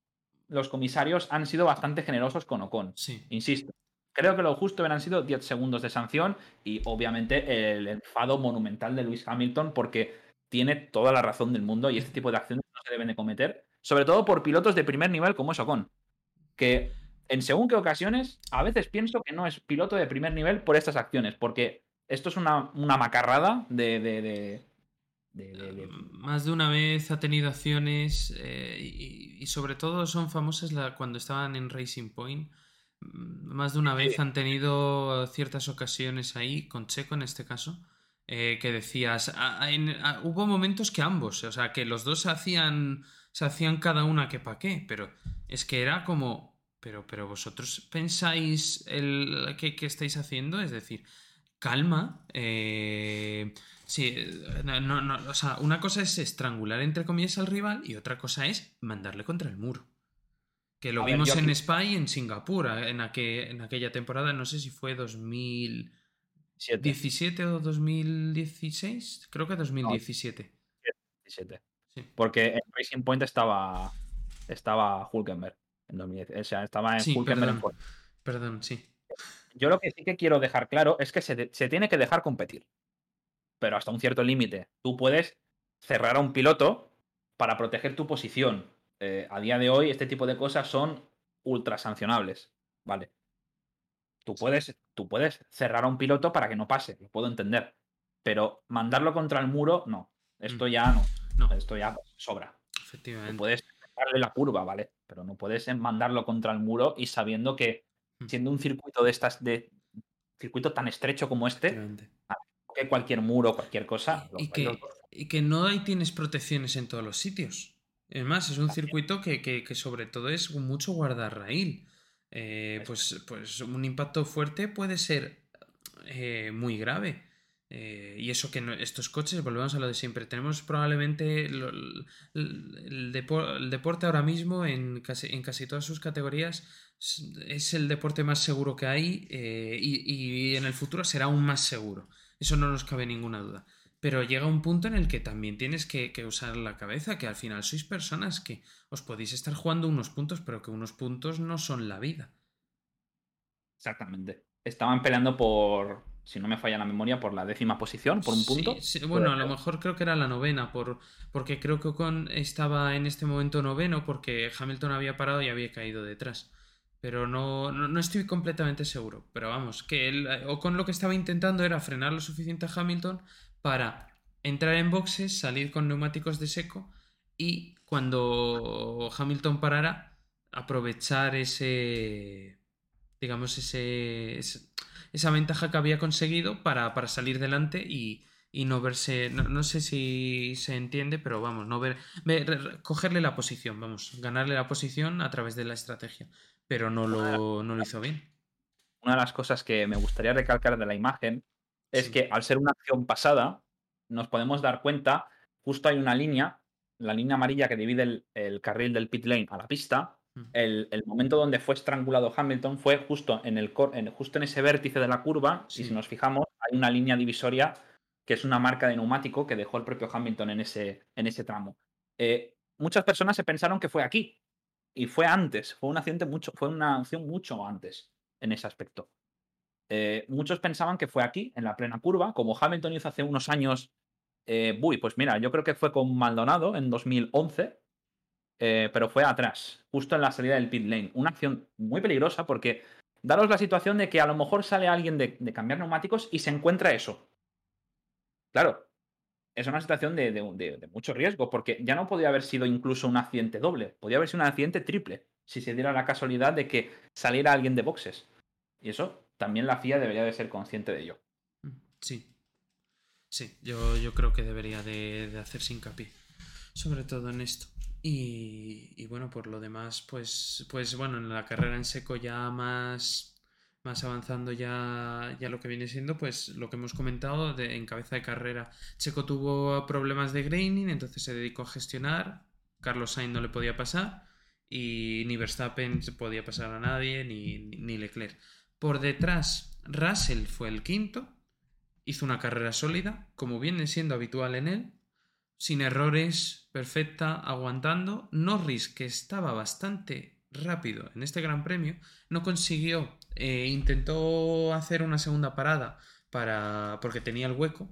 los comisarios han sido bastante generosos con Ocon. Sí. Insisto, Creo que lo justo hubieran sido 10 segundos de sanción y obviamente el enfado monumental de Lewis Hamilton porque tiene toda la razón del mundo y este tipo de acciones no se deben de cometer, sobre todo por pilotos de primer nivel como es Ocon, que en según qué ocasiones a veces pienso que no es piloto de primer nivel por estas acciones, porque esto es una, macarrada de, de, Más de una vez ha tenido acciones eh, y, sobre todo son famosas cuando estaban en Racing Point más de una vez han tenido ciertas ocasiones ahí, con Checo en este caso, eh, que decías, hubo momentos que ambos, o sea, que los dos se hacían, se hacían cada una que pa' qué, pero es que era como, pero, pero vosotros pensáis el que, estáis haciendo, es decir, calma, eh, sí, no, no, o sea, una cosa es estrangular entre comillas al rival y otra cosa es mandarle contra el muro. Que lo vimos en Spy y en Singapur, en, en aquella temporada, no sé si fue 2017 o 2016, creo que 2017. 2017. Porque en Racing Point estaba, estaba Hulkenberg en 2017. O sea, estaba en Hulkenberg perdón, Perdón, sí. Yo lo que sí que quiero dejar claro es que se, se tiene que dejar competir. Pero hasta un cierto límite. Tú puedes cerrar a un piloto para proteger tu posición eh, a día de hoy este tipo de cosas son ultra sancionables, ¿vale? Tú puedes, tú puedes cerrar a un piloto para que no pase, lo puedo entender. Pero mandarlo contra el muro, no. Esto mm. ya no. no. Esto ya sobra. Efectivamente. puedes darle la curva, ¿vale? Pero no puedes mandarlo contra el muro y sabiendo que mm. siendo un circuito de estas, de circuito tan estrecho como este, que cualquier muro, cualquier cosa. Y, que, y que no hay, tienes protecciones en todos los sitios. Es más, es un circuito que, sobre todo es mucho guardarraíl. Eh, pues, pues un impacto fuerte puede ser eh, muy grave. Eh, y eso que estos coches, volvemos a lo de siempre, tenemos probablemente el, deporte ahora mismo en casi, en casi todas sus categorías es el deporte más seguro que hay y, y en el futuro será aún más seguro. Eso no nos cabe ninguna duda. Pero llega un punto en el que también tienes que, usar la cabeza, que al final sois personas que os podéis estar jugando unos puntos, pero que unos puntos no son la vida. Exactamente. Estaban peleando por, si no me falla la memoria, por la décima posición, por un punto. bueno, a lo mejor creo que era la novena, por, porque creo que Ocon estaba en este momento noveno porque Hamilton había parado y había caído detrás. Pero no, no, estoy completamente seguro. Pero vamos, que Ocon lo que estaba intentando era frenar lo suficiente a Hamilton para entrar en boxes, salir con neumáticos de seco y cuando Hamilton parara, aprovechar ese, digamos, ese, esa ventaja que había conseguido para, salir delante y, no verse, no, sé si se entiende, pero vamos, no ver, cogerle la posición, vamos, ganarle la posición a través de la estrategia, pero no lo, no lo hizo bien. Una de las cosas que me gustaría recalcar de la imagen es que al ser una acción pasada, nos podemos dar cuenta, justo hay una línea la línea amarilla que divide el, carril del pit lane a la pista, el, momento donde fue estrangulado Hamilton fue justo en, el, justo en ese vértice de la curva. Y si nos fijamos, hay una línea divisoria que es una marca de neumático que dejó el propio Hamilton en ese, en ese tramo. Eh, muchas personas se pensaron que fue aquí. Y fue antes. Fue un accidente mucho, fue una acción mucho antes en ese aspecto. Eh, muchos pensaban que fue aquí, en la plena curva, como Hamilton hizo hace unos años. Eh, uy, pues mira, yo creo que fue con Maldonado en 2011, eh, pero fue atrás, justo en la salida del pit lane. Una acción muy peligrosa porque daros la situación de que a lo mejor sale alguien de, cambiar neumáticos y se encuentra eso. Claro, es una situación de, de, mucho riesgo, porque ya no podía haber sido incluso un accidente doble, podía haber sido un accidente triple, si se diera la casualidad de que saliera alguien de boxes. Y eso también la FIA debería de ser consciente de ello. Sí. Sí, yo, yo creo que debería de, hacerse hincapié. Sobre todo en esto. Y, bueno, por lo demás, pues, pues bueno, en la carrera en seco ya más, más avanzando ya, ya lo que viene siendo, pues lo que hemos comentado de, en cabeza de carrera. Checo tuvo problemas de graining, entonces se dedicó a gestionar. Carlos Sainz no le podía pasar y ni Verstappen podía pasar a nadie, ni, ni Leclerc. Por detrás, Russell fue el quinto, hizo una carrera sólida, como viene siendo habitual en él, sin errores, perfecta, aguantando. Norris, que estaba bastante rápido en este Gran Premio, no consiguió, eh, intentó hacer una segunda parada para, porque tenía el hueco,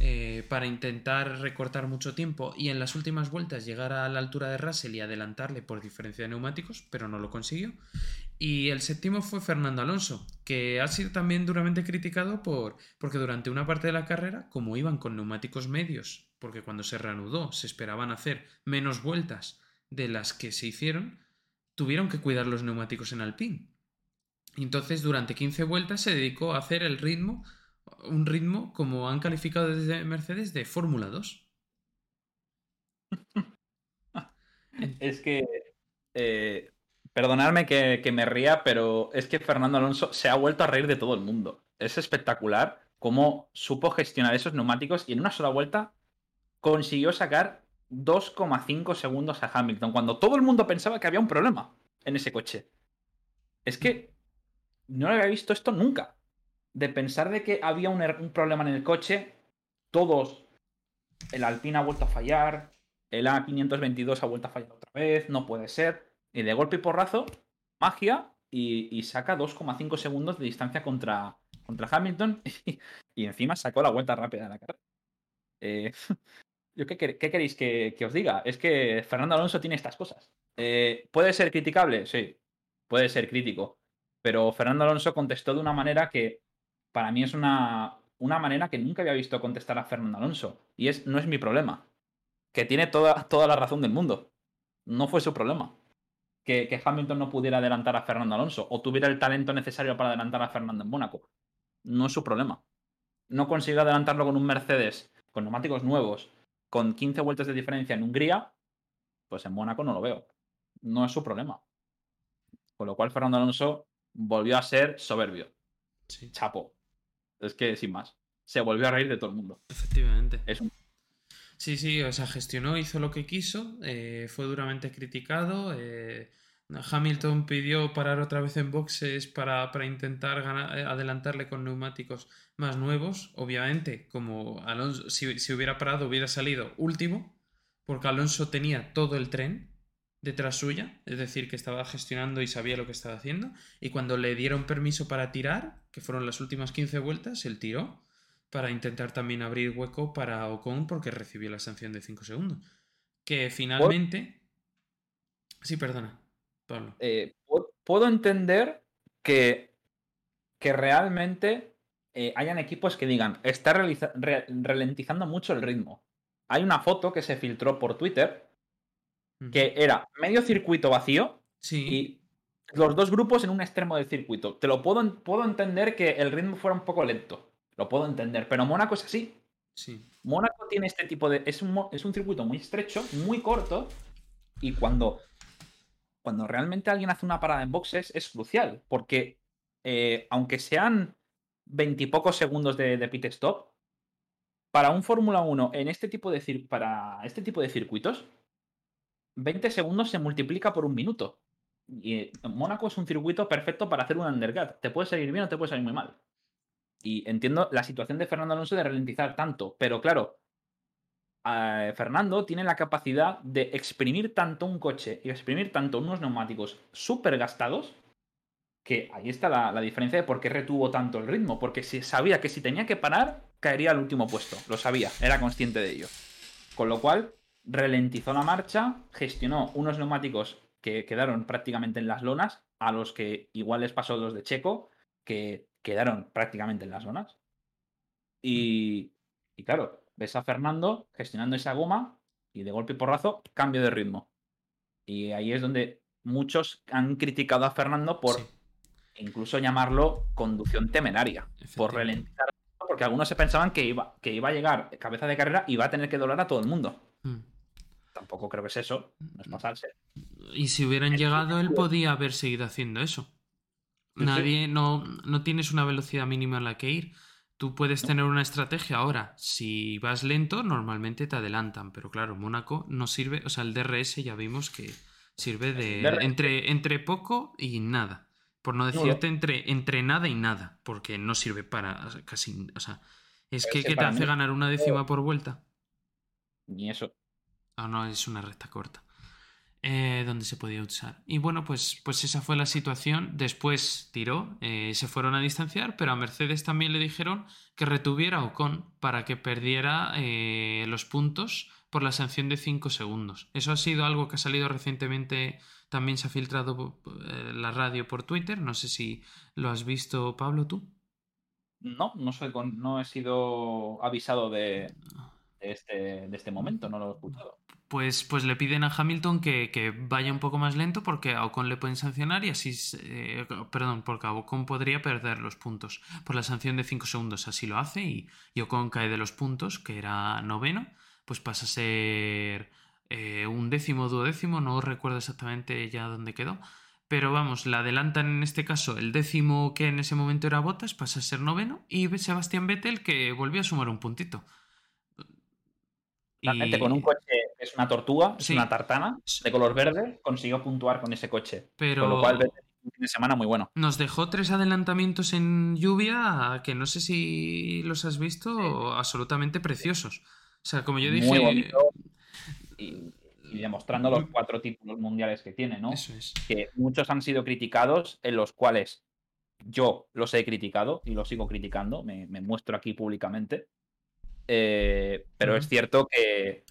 eh, para intentar recortar mucho tiempo y en las últimas vueltas llegar a la altura de Russell y adelantarle por diferencia de neumáticos, pero no lo consiguió. Y el séptimo fue Fernando Alonso, que ha sido también duramente criticado por porque durante una parte de la carrera, como iban con neumáticos medios, porque cuando se reanudó se esperaban hacer menos vueltas de las que se hicieron, tuvieron que cuidar los neumáticos en Alpine. Entonces, durante 15 vueltas se dedicó a hacer el ritmo un ritmo, como han calificado desde Mercedes, de Fórmula 2. es que, eh, perdonadme que, me ría, pero es que Fernando Alonso se ha vuelto a reír de todo el mundo. Es espectacular cómo supo gestionar esos neumáticos y en una sola vuelta consiguió sacar 2,5 segundos a Hamilton, cuando todo el mundo pensaba que había un problema en ese coche. Es que no había visto esto nunca de pensar de que había er-, un, problema en el coche, todos, el Alpine ha vuelto a fallar, el A522 ha vuelto a fallar otra vez, no puede ser, y de golpe y porrazo, magia, y, saca 2,5 segundos de distancia contra, contra Hamilton, y, encima sacó la vuelta rápida de la carrera. Eh, ¿yo qué, queréis que, os diga? Es que Fernando Alonso tiene estas cosas. Eh, ¿Puede ser criticable? Sí, puede ser crítico. Pero Fernando Alonso contestó de una manera que para mí es una, una manera que nunca había visto contestar a Fernando Alonso. Y es, no es mi problema. Que tiene toda, toda la razón del mundo. No fue su problema. Que, que, Hamilton no pudiera adelantar a Fernando Alonso o tuviera el talento necesario para adelantar a Fernando en Mónaco. No es su problema. No consiguió adelantarlo con un Mercedes, con neumáticos nuevos, con 15 vueltas de diferencia en Hungría, pues en Mónaco no lo veo. No es su problema. Con lo cual Fernando Alonso volvió a ser soberbio. Chapo. Es que sin más. Se volvió a reír de todo el mundo. Efectivamente. Sí, sí, o sea, gestionó, hizo lo que quiso, eh, fue duramente criticado. Eh, Hamilton pidió parar otra vez en boxes para, intentar eh, adelantarle con neumáticos más nuevos. Obviamente, como Alonso, si, si hubiera parado, hubiera salido último, porque Alonso tenía todo el tren detrás suya, es decir, que estaba gestionando y sabía lo que estaba haciendo, y cuando le dieron permiso para tirar, que fueron las últimas 15 vueltas, él tiró para intentar también abrir hueco para Ocon porque recibió la sanción de 5 segundos. Que finalmente... Sí, perdona, Pablo. Eh, puedo entender que, que realmente eh, hayan equipos que digan, está ralentizando mucho el ritmo. Hay una foto que se filtró por Twitter que era medio circuito vacío y los dos grupos en un extremo del circuito. Te lo puedo, puedo entender que el ritmo fuera un poco lento. Lo puedo entender. Pero Mónaco es así. Sí. Mónaco tiene este tipo de. Es un, es un circuito muy estrecho, muy corto. Y cuando. Cuando realmente alguien hace una parada en boxes es crucial. Porque eh, aunque sean veintipocos segundos de, de, pit stop, para un Fórmula 1 en este tipo de para este tipo de circuitos, 20 segundos se multiplica por un minuto. Y Mónaco es un circuito perfecto para hacer un undercut. Te puede salir bien o te puede salir muy mal. Y entiendo la situación de Fernando Alonso de ralentizar tanto, pero claro, Fernando tiene la capacidad de exprimir tanto un coche y exprimir tanto unos neumáticos súper gastados que ahí está la, diferencia de por qué retuvo tanto el ritmo, porque si sabía que si tenía que parar, caería al último puesto, lo sabía, era consciente de ello. Con lo cual, ralentizó la marcha, gestionó unos neumáticos que quedaron prácticamente en las lonas, a los que igual les pasó los de Checo, que quedaron prácticamente en las lonas. Y, y claro, ves a Fernando gestionando esa goma y de golpe y porrazo, cambio de ritmo. Y ahí es donde muchos han criticado a Fernando por incluso llamarlo conducción temeraria, por ralentizar, porque algunos se pensaban que iba, que iba a llegar cabeza de carrera y va a tener que doblar a todo el mundo. Hmm. Tampoco creo que es eso, no es pasarse. Y si hubieran llegado, él podía haber seguido haciendo eso. Nadie, no, no tienes una velocidad mínima en la que ir. Tú puedes tener una estrategia ahora. Si vas lento, normalmente te adelantan. Pero claro, Mónaco no sirve. O sea, el DRS ya vimos que sirve de entre, entre poco y nada. Por no decirte entre, entre nada y nada, porque no sirve para casi. O sea, es que, te hace ganar una décima por vuelta. Ni eso. Ah, no, es una recta corta. Eh, donde se podía usar. Y bueno, pues, pues esa fue la situación. Después tiró, eh, se fueron a distanciar, pero a Mercedes también le dijeron que retuviera Ocon para que perdiera eh, los puntos por la sanción de 5 segundos. Eso ha sido algo que ha salido recientemente también se ha filtrado la radio por Twitter. No sé si lo has visto, Pablo, tú. No, no, soy no he sido avisado de, este, de este momento, no lo he escuchado. Pues, pues le piden a Hamilton que, vaya un poco más lento porque a Ocon le pueden sancionar y así, eh, perdón, porque a Ocon podría perder los puntos por la sanción de 5 segundos. Así lo hace y, y Ocon cae de los puntos, que era noveno, pues pasa a ser eh, un décimo, duodécimo, no recuerdo exactamente ya dónde quedó. Pero vamos, la adelantan en este caso el décimo que en ese momento era Botas, pasa a ser noveno, y Sebastián Vettel que volvió a sumar un puntito. Realmente con un coche que es una tortuga, es una tartana, de color verde, consiguió puntuar con ese coche. Pero... Con lo cual, un fin de semana muy bueno. Nos dejó tres adelantamientos en lluvia que no sé si los has visto, absolutamente preciosos. O sea, como yo dije, muy y, demostrando los cuatro títulos mundiales que tiene, ¿no? Que muchos han sido criticados, en los cuales yo los he criticado y los sigo criticando, me, muestro aquí públicamente. Eh, pero es cierto que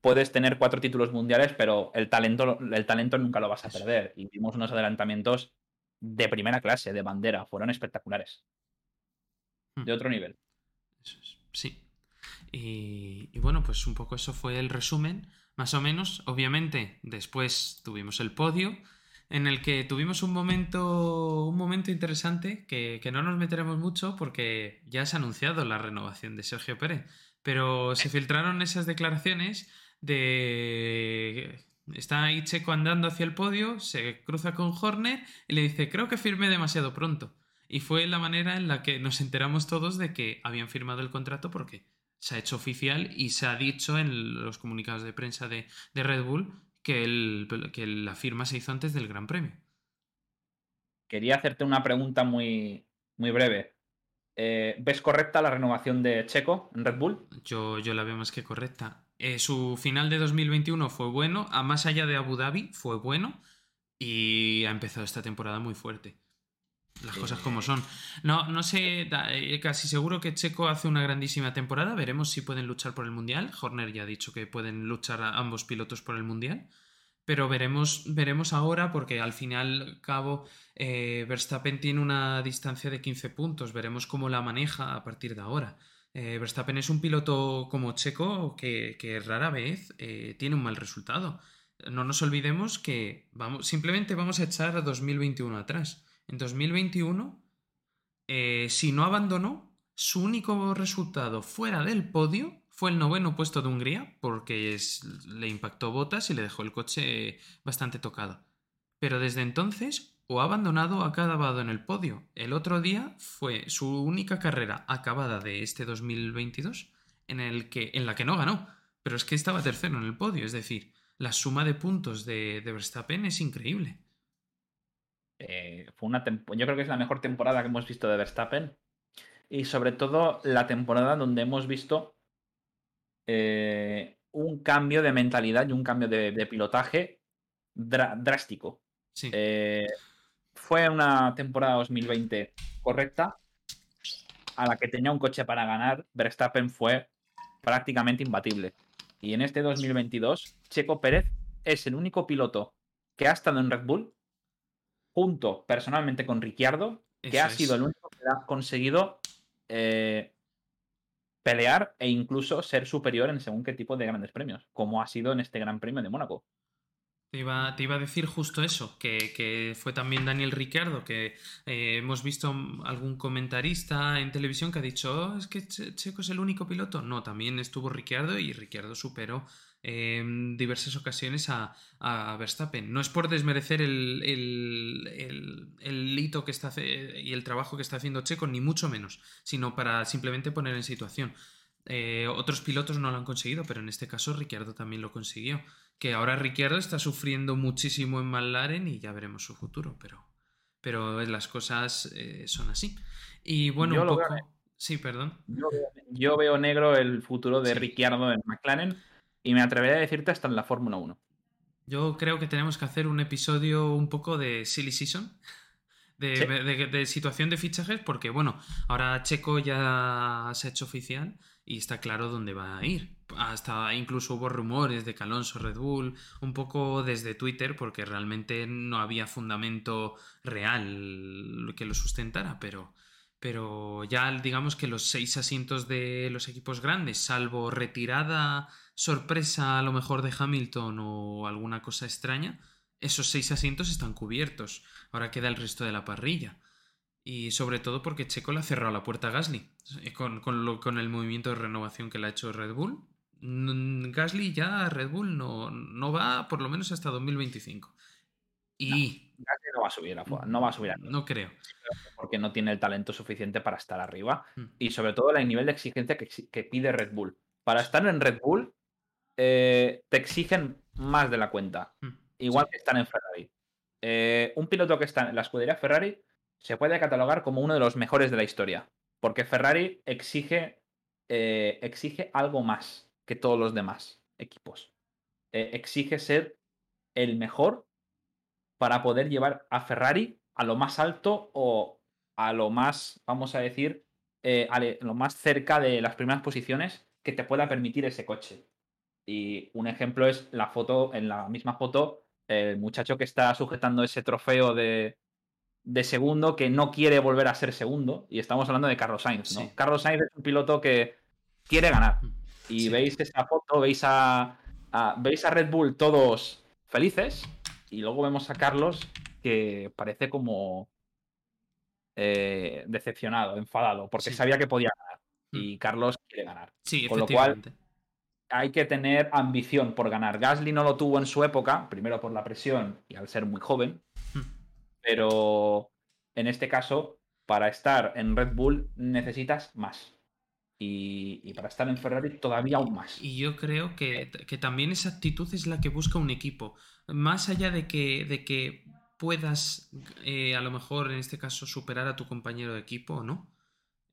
puedes tener cuatro títulos mundiales, pero el talento, el talento nunca lo vas a perder. Y vimos unos adelantamientos de primera clase, de bandera, fueron espectaculares. Hmm. De otro nivel. Sí. y, bueno, pues un poco eso fue el resumen más o menos. Obviamente, después tuvimos el podio, en el que tuvimos un momento, un momento interesante que, no nos meteremos mucho porque ya se ha anunciado la renovación de Sergio Pérez, pero se filtraron esas declaraciones de... Está ahí Checo andando hacia el podio, se cruza con Horner y le dice, creo que firmé demasiado pronto. Y fue la manera en la que nos enteramos todos de que habían firmado el contrato porque se ha hecho oficial y se ha dicho en los comunicados de prensa de, Red Bull que, la firma se hizo antes del Gran Premio. Quería hacerte una pregunta muy, muy breve. Eh, ¿Ves correcta la renovación de Checo en Red Bull? Yo, yo la veo más que correcta. Eh, su final de 2021 fue bueno, a más allá de Abu Dhabi fue bueno y ha empezado esta temporada muy fuerte. Las cosas como son. No, no sé, eh, casi seguro que Checo hace una grandísima temporada. Veremos si pueden luchar por el Mundial. Horner ya ha dicho que pueden luchar a ambos pilotos por el Mundial. Pero veremos, veremos ahora, porque al final cabo eh, Verstappen tiene una distancia de 15 puntos. Veremos cómo la maneja a partir de ahora. Eh, Verstappen es un piloto como Checo que, que rara vez tiene un mal resultado. No nos olvidemos que vamos, simplemente vamos a echar a 2021 atrás. En 2021, eh, si no abandonó, su único resultado fuera del podio fue el noveno puesto de Hungría, porque le impactó botas y le dejó el coche bastante tocado. Pero desde entonces, o ha abandonado o ha acabado en el podio. El otro día fue su única carrera acabada de este 2022 en, el que, en la que no ganó, pero es que estaba tercero en el podio, es decir, la suma de puntos de, Verstappen es increíble. Eh, fue una yo creo que es la mejor temporada que hemos visto de Verstappen. Y sobre todo la temporada donde hemos visto eh, un cambio de mentalidad y un cambio de, pilotaje drástico. Eh, fue una temporada 2020 correcta, a la que tenía un coche para ganar, Verstappen fue prácticamente imbatible. Y en este 2022, Checo Pérez es el único piloto que ha estado en Red Bull, junto personalmente con Ricciardo, que ha sido el único que ha conseguido eh, pelear e incluso ser superior en según qué tipo de grandes premios, como ha sido en este Gran Premio de Mónaco. Te iba, a decir justo eso, que, fue también Daniel Ricciardo, que eh, hemos visto algún comentarista en televisión que ha dicho, oh, es que Checo es el único piloto. No, también estuvo Ricciardo y Ricciardo superó en diversas ocasiones a, Verstappen. No es por desmerecer el, el, hito que está y el trabajo que está haciendo Checo, ni mucho menos, sino para simplemente poner en situación. Eh, otros pilotos no lo han conseguido, pero en este caso Ricciardo también lo consiguió que ahora Ricciardo está sufriendo muchísimo en McLaren y ya veremos su futuro, pero, pero las cosas eh, son así. Y bueno, un poco... Sí, perdón. Yo veo, negro el futuro de Ricciardo en McLaren y me atrevería a decirte hasta en la Fórmula 1. Yo creo que tenemos que hacer un episodio un poco de Silly Season. De, de, situación de fichajes, porque bueno, ahora Checo ya se ha hecho oficial y está claro dónde va a ir. Hasta incluso hubo rumores de que Alonso Red Bull, un poco desde Twitter, porque realmente no había fundamento real que lo sustentara, pero, pero ya digamos que los seis asientos de los equipos grandes, salvo retirada sorpresa a lo mejor de Hamilton o alguna cosa extraña, esos seis asientos están cubiertos. Ahora queda el resto de la parrilla. Y sobre todo porque Checo le ha cerrado la puerta a Gasly. Eh, con, con, el movimiento de renovación que le ha hecho Red Bull. Gasly ya Red Bull no, no va por lo menos hasta 2025. Y. No va a subir a no va a subir No creo. Porque no tiene el talento suficiente para estar arriba. Hmm. Y sobre todo el nivel de exigencia que, pide Red Bull. Para estar en Red Bull, eh, te exigen más de la cuenta. Hmm. Igual que están en Ferrari. Eh, un piloto que está en la escudería Ferrari se puede catalogar como uno de los mejores de la historia. Porque Ferrari exige, eh, exige algo más que todos los demás equipos. Exige ser el mejor para poder llevar a Ferrari a lo más alto o a lo más, vamos a decir, eh, a lo más cerca de las primeras posiciones que te pueda permitir ese coche. Y un ejemplo es la foto, en la misma foto, el muchacho que está sujetando ese trofeo de, de segundo que no quiere volver a ser segundo. Y estamos hablando de Carlos Sainz, ¿no? Carlos Sainz es un piloto que quiere ganar. Mm, y veis esa foto, veis a, veis a Red Bull todos felices. Y luego vemos a Carlos que parece como eh, decepcionado, enfadado, porque sabía que podía ganar. Mm. Y Carlos quiere ganar. Sí, Con lo cual hay que tener ambición por ganar. Gasly no lo tuvo en su época, primero por la presión y al ser muy joven. Pero en este caso, para estar en Red Bull necesitas más. Y, para estar en Ferrari todavía aún más. Y yo creo que, también esa actitud es la que busca un equipo. Más allá de que, de que puedas, eh, a lo mejor en este caso, superar a tu compañero de equipo o no,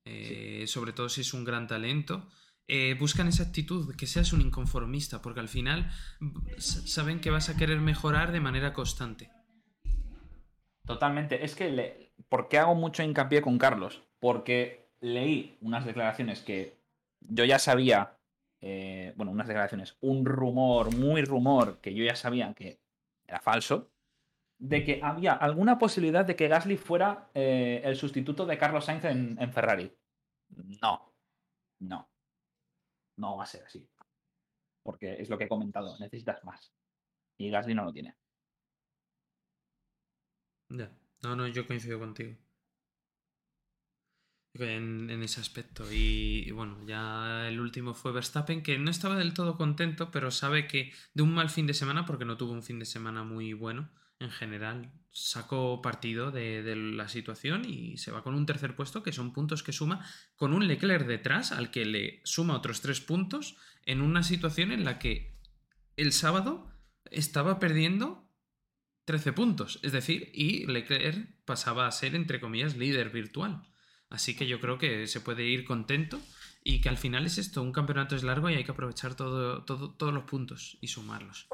eh, sobre todo si es un gran talento, eh, buscan esa actitud, que seas un inconformista, porque al final saben que vas a querer mejorar de manera constante. Totalmente. Es que, le... ¿por qué hago mucho hincapié con Carlos? Porque leí unas declaraciones que yo ya sabía, eh, bueno, unas declaraciones, un rumor, muy rumor, que yo ya sabía que era falso, de que había alguna posibilidad de que Gasly fuera eh, el sustituto de Carlos Sainz en, en Ferrari. No, no, no va a ser así. Porque es lo que he comentado, necesitas más. Y Gasly no lo tiene. Ya. No, no, yo coincido contigo. En, ese aspecto. Y, bueno, ya el último fue Verstappen, que no estaba del todo contento, pero sabe que de un mal fin de semana, porque no tuvo un fin de semana muy bueno en general, sacó partido de, la situación y se va con un tercer puesto, que son puntos que suma con un Leclerc detrás, al que le suma otros tres puntos, en una situación en la que el sábado estaba perdiendo 13 puntos. Es decir, y Leclerc pasaba a ser, entre comillas, líder virtual. Así que yo creo que se puede ir contento y que al final es esto, un campeonato es largo y hay que aprovechar todo, todos los puntos y sumarlos.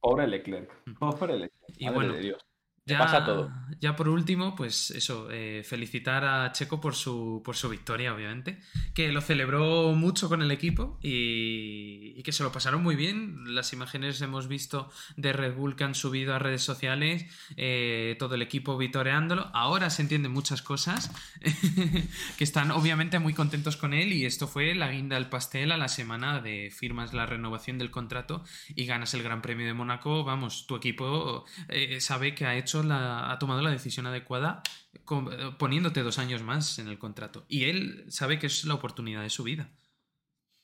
Pobre, Leclerc. Mm. Pobre Leclerc. Y bueno, de Dios. Ya, pasa todo. Ya por último, pues eso, eh, felicitar a Checo por su, por su victoria, obviamente, que lo celebró mucho con el equipo y, que se lo pasaron muy bien. Las imágenes hemos visto de Red Bull que han subido a redes sociales, eh, todo el equipo vitoreándolo. Ahora se entienden muchas cosas, que están obviamente muy contentos con él y esto fue la guinda del pastel a la semana de firmas la renovación del contrato y ganas el Gran Premio de Mónaco. Vamos, tu equipo eh, sabe que ha hecho ha tomado la decisión adecuada poniéndote dos años más en el contrato. Y él sabe que es la oportunidad de su vida.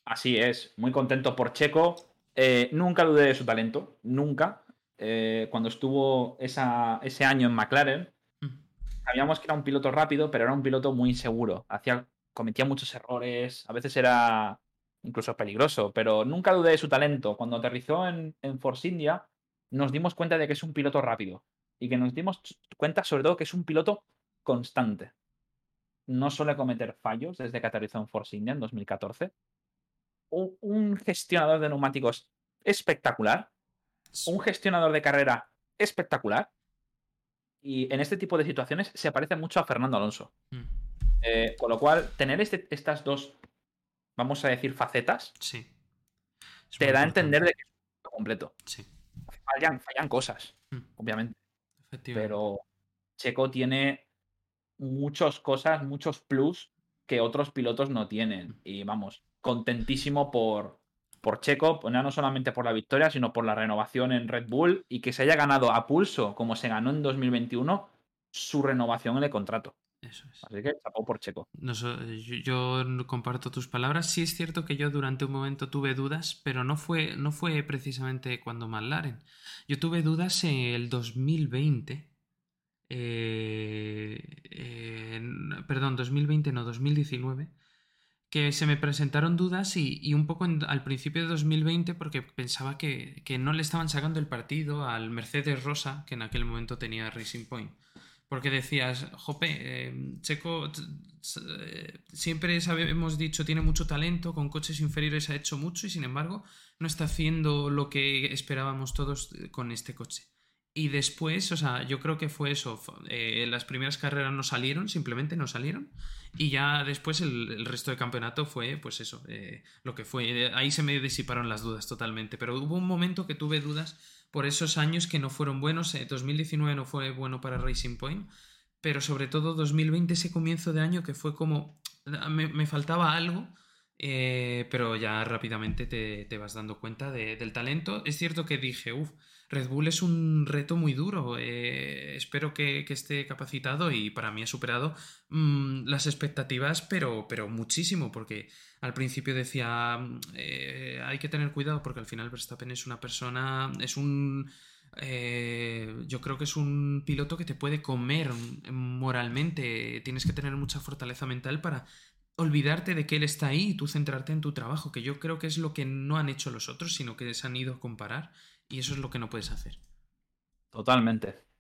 Así es, muy contento por Checo. Eh, nunca dudé de su talento, nunca. Eh, cuando estuvo ese año en McLaren, sabíamos que era un piloto rápido, pero era un piloto muy inseguro. Hacía, cometía muchos errores, a veces era incluso peligroso, pero nunca dudé de su talento. Cuando aterrizó en, en Force India, nos dimos cuenta de que es un piloto rápido y que nos dimos cuenta sobre todo que es un piloto constante. No suele cometer fallos desde que aterrizó en Force India en 2014. Un, gestionador de neumáticos espectacular. Un gestionador de carrera espectacular. Y en este tipo de situaciones se parece mucho a Fernando Alonso. Mm. Eh, con lo cual, tener este, estas dos, vamos a decir, facetas, sí. te da a entender de que es completo. Sí. Fallan, fallan cosas, mm. obviamente. Pero Checo tiene muchas cosas, muchos plus que otros pilotos no tienen. Y vamos, contentísimo por, por Checo, no solamente por la victoria, sino por la renovación en Red Bull y que se haya ganado a pulso, como se ganó en 2021, su renovación en el contrato. Eso es. Así que chapó por Checo. yo, comparto tus palabras. Sí es cierto que yo durante un momento tuve dudas, pero no fue, no fue precisamente cuando McLaren. Yo tuve dudas en el 2020. Eh, perdón, 2020 no, 2019 que se me presentaron dudas y, un poco al principio de 2020 porque pensaba que, que, no le estaban sacando el partido al Mercedes Rosa, que en aquel momento tenía Racing Point. Porque decías, Jope, em, Checo eh, siempre hemos dicho tiene mucho talento, con coches inferiores ha hecho mucho y sin embargo no está haciendo lo que esperábamos todos eh, con este coche. Y después, o sea, yo creo que fue eso. Eh, las primeras carreras no salieron, simplemente no salieron. Y ya después el, resto del campeonato fue, pues eso, lo que fue. Ahí se me disiparon las dudas totalmente. Pero hubo un momento que tuve dudas por esos años que no fueron buenos. 2019 eh, no fue bueno para Racing Point, pero sobre todo 2020, ese comienzo de año que fue como. Me, faltaba algo. Eh, pero ya rápidamente te, vas dando cuenta del talento. Es cierto que dije, uff, Red Bull es un reto muy duro. Eh, espero que, esté capacitado y para mí ha superado mm, las expectativas, pero, pero muchísimo, porque al principio decía, mm, eh, hay que tener cuidado porque al final Verstappen es una persona, es un... Eh, yo creo que es un piloto que te puede comer moralmente. Tienes que tener mucha fortaleza mental para olvidarte de que él está ahí y tú centrarte en tu trabajo, que yo creo que es lo que no han hecho los otros, sino que se han ido a comparar y eso es lo que no puedes hacer. Totalmente.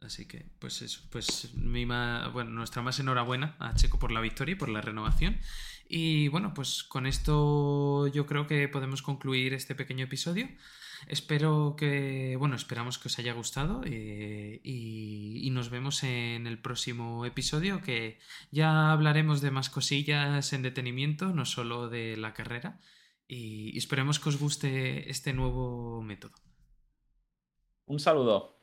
Así que, pues eso, pues mi bueno, nuestra más enhorabuena a Checo por la victoria y por la renovación. Y bueno, pues con esto yo creo que podemos concluir este pequeño episodio. Espero que, bueno, esperamos que os haya gustado eh, y, nos vemos en el próximo episodio que ya hablaremos de más cosillas en detenimiento, no solo de la carrera y esperemos que os guste este nuevo método. Un saludo.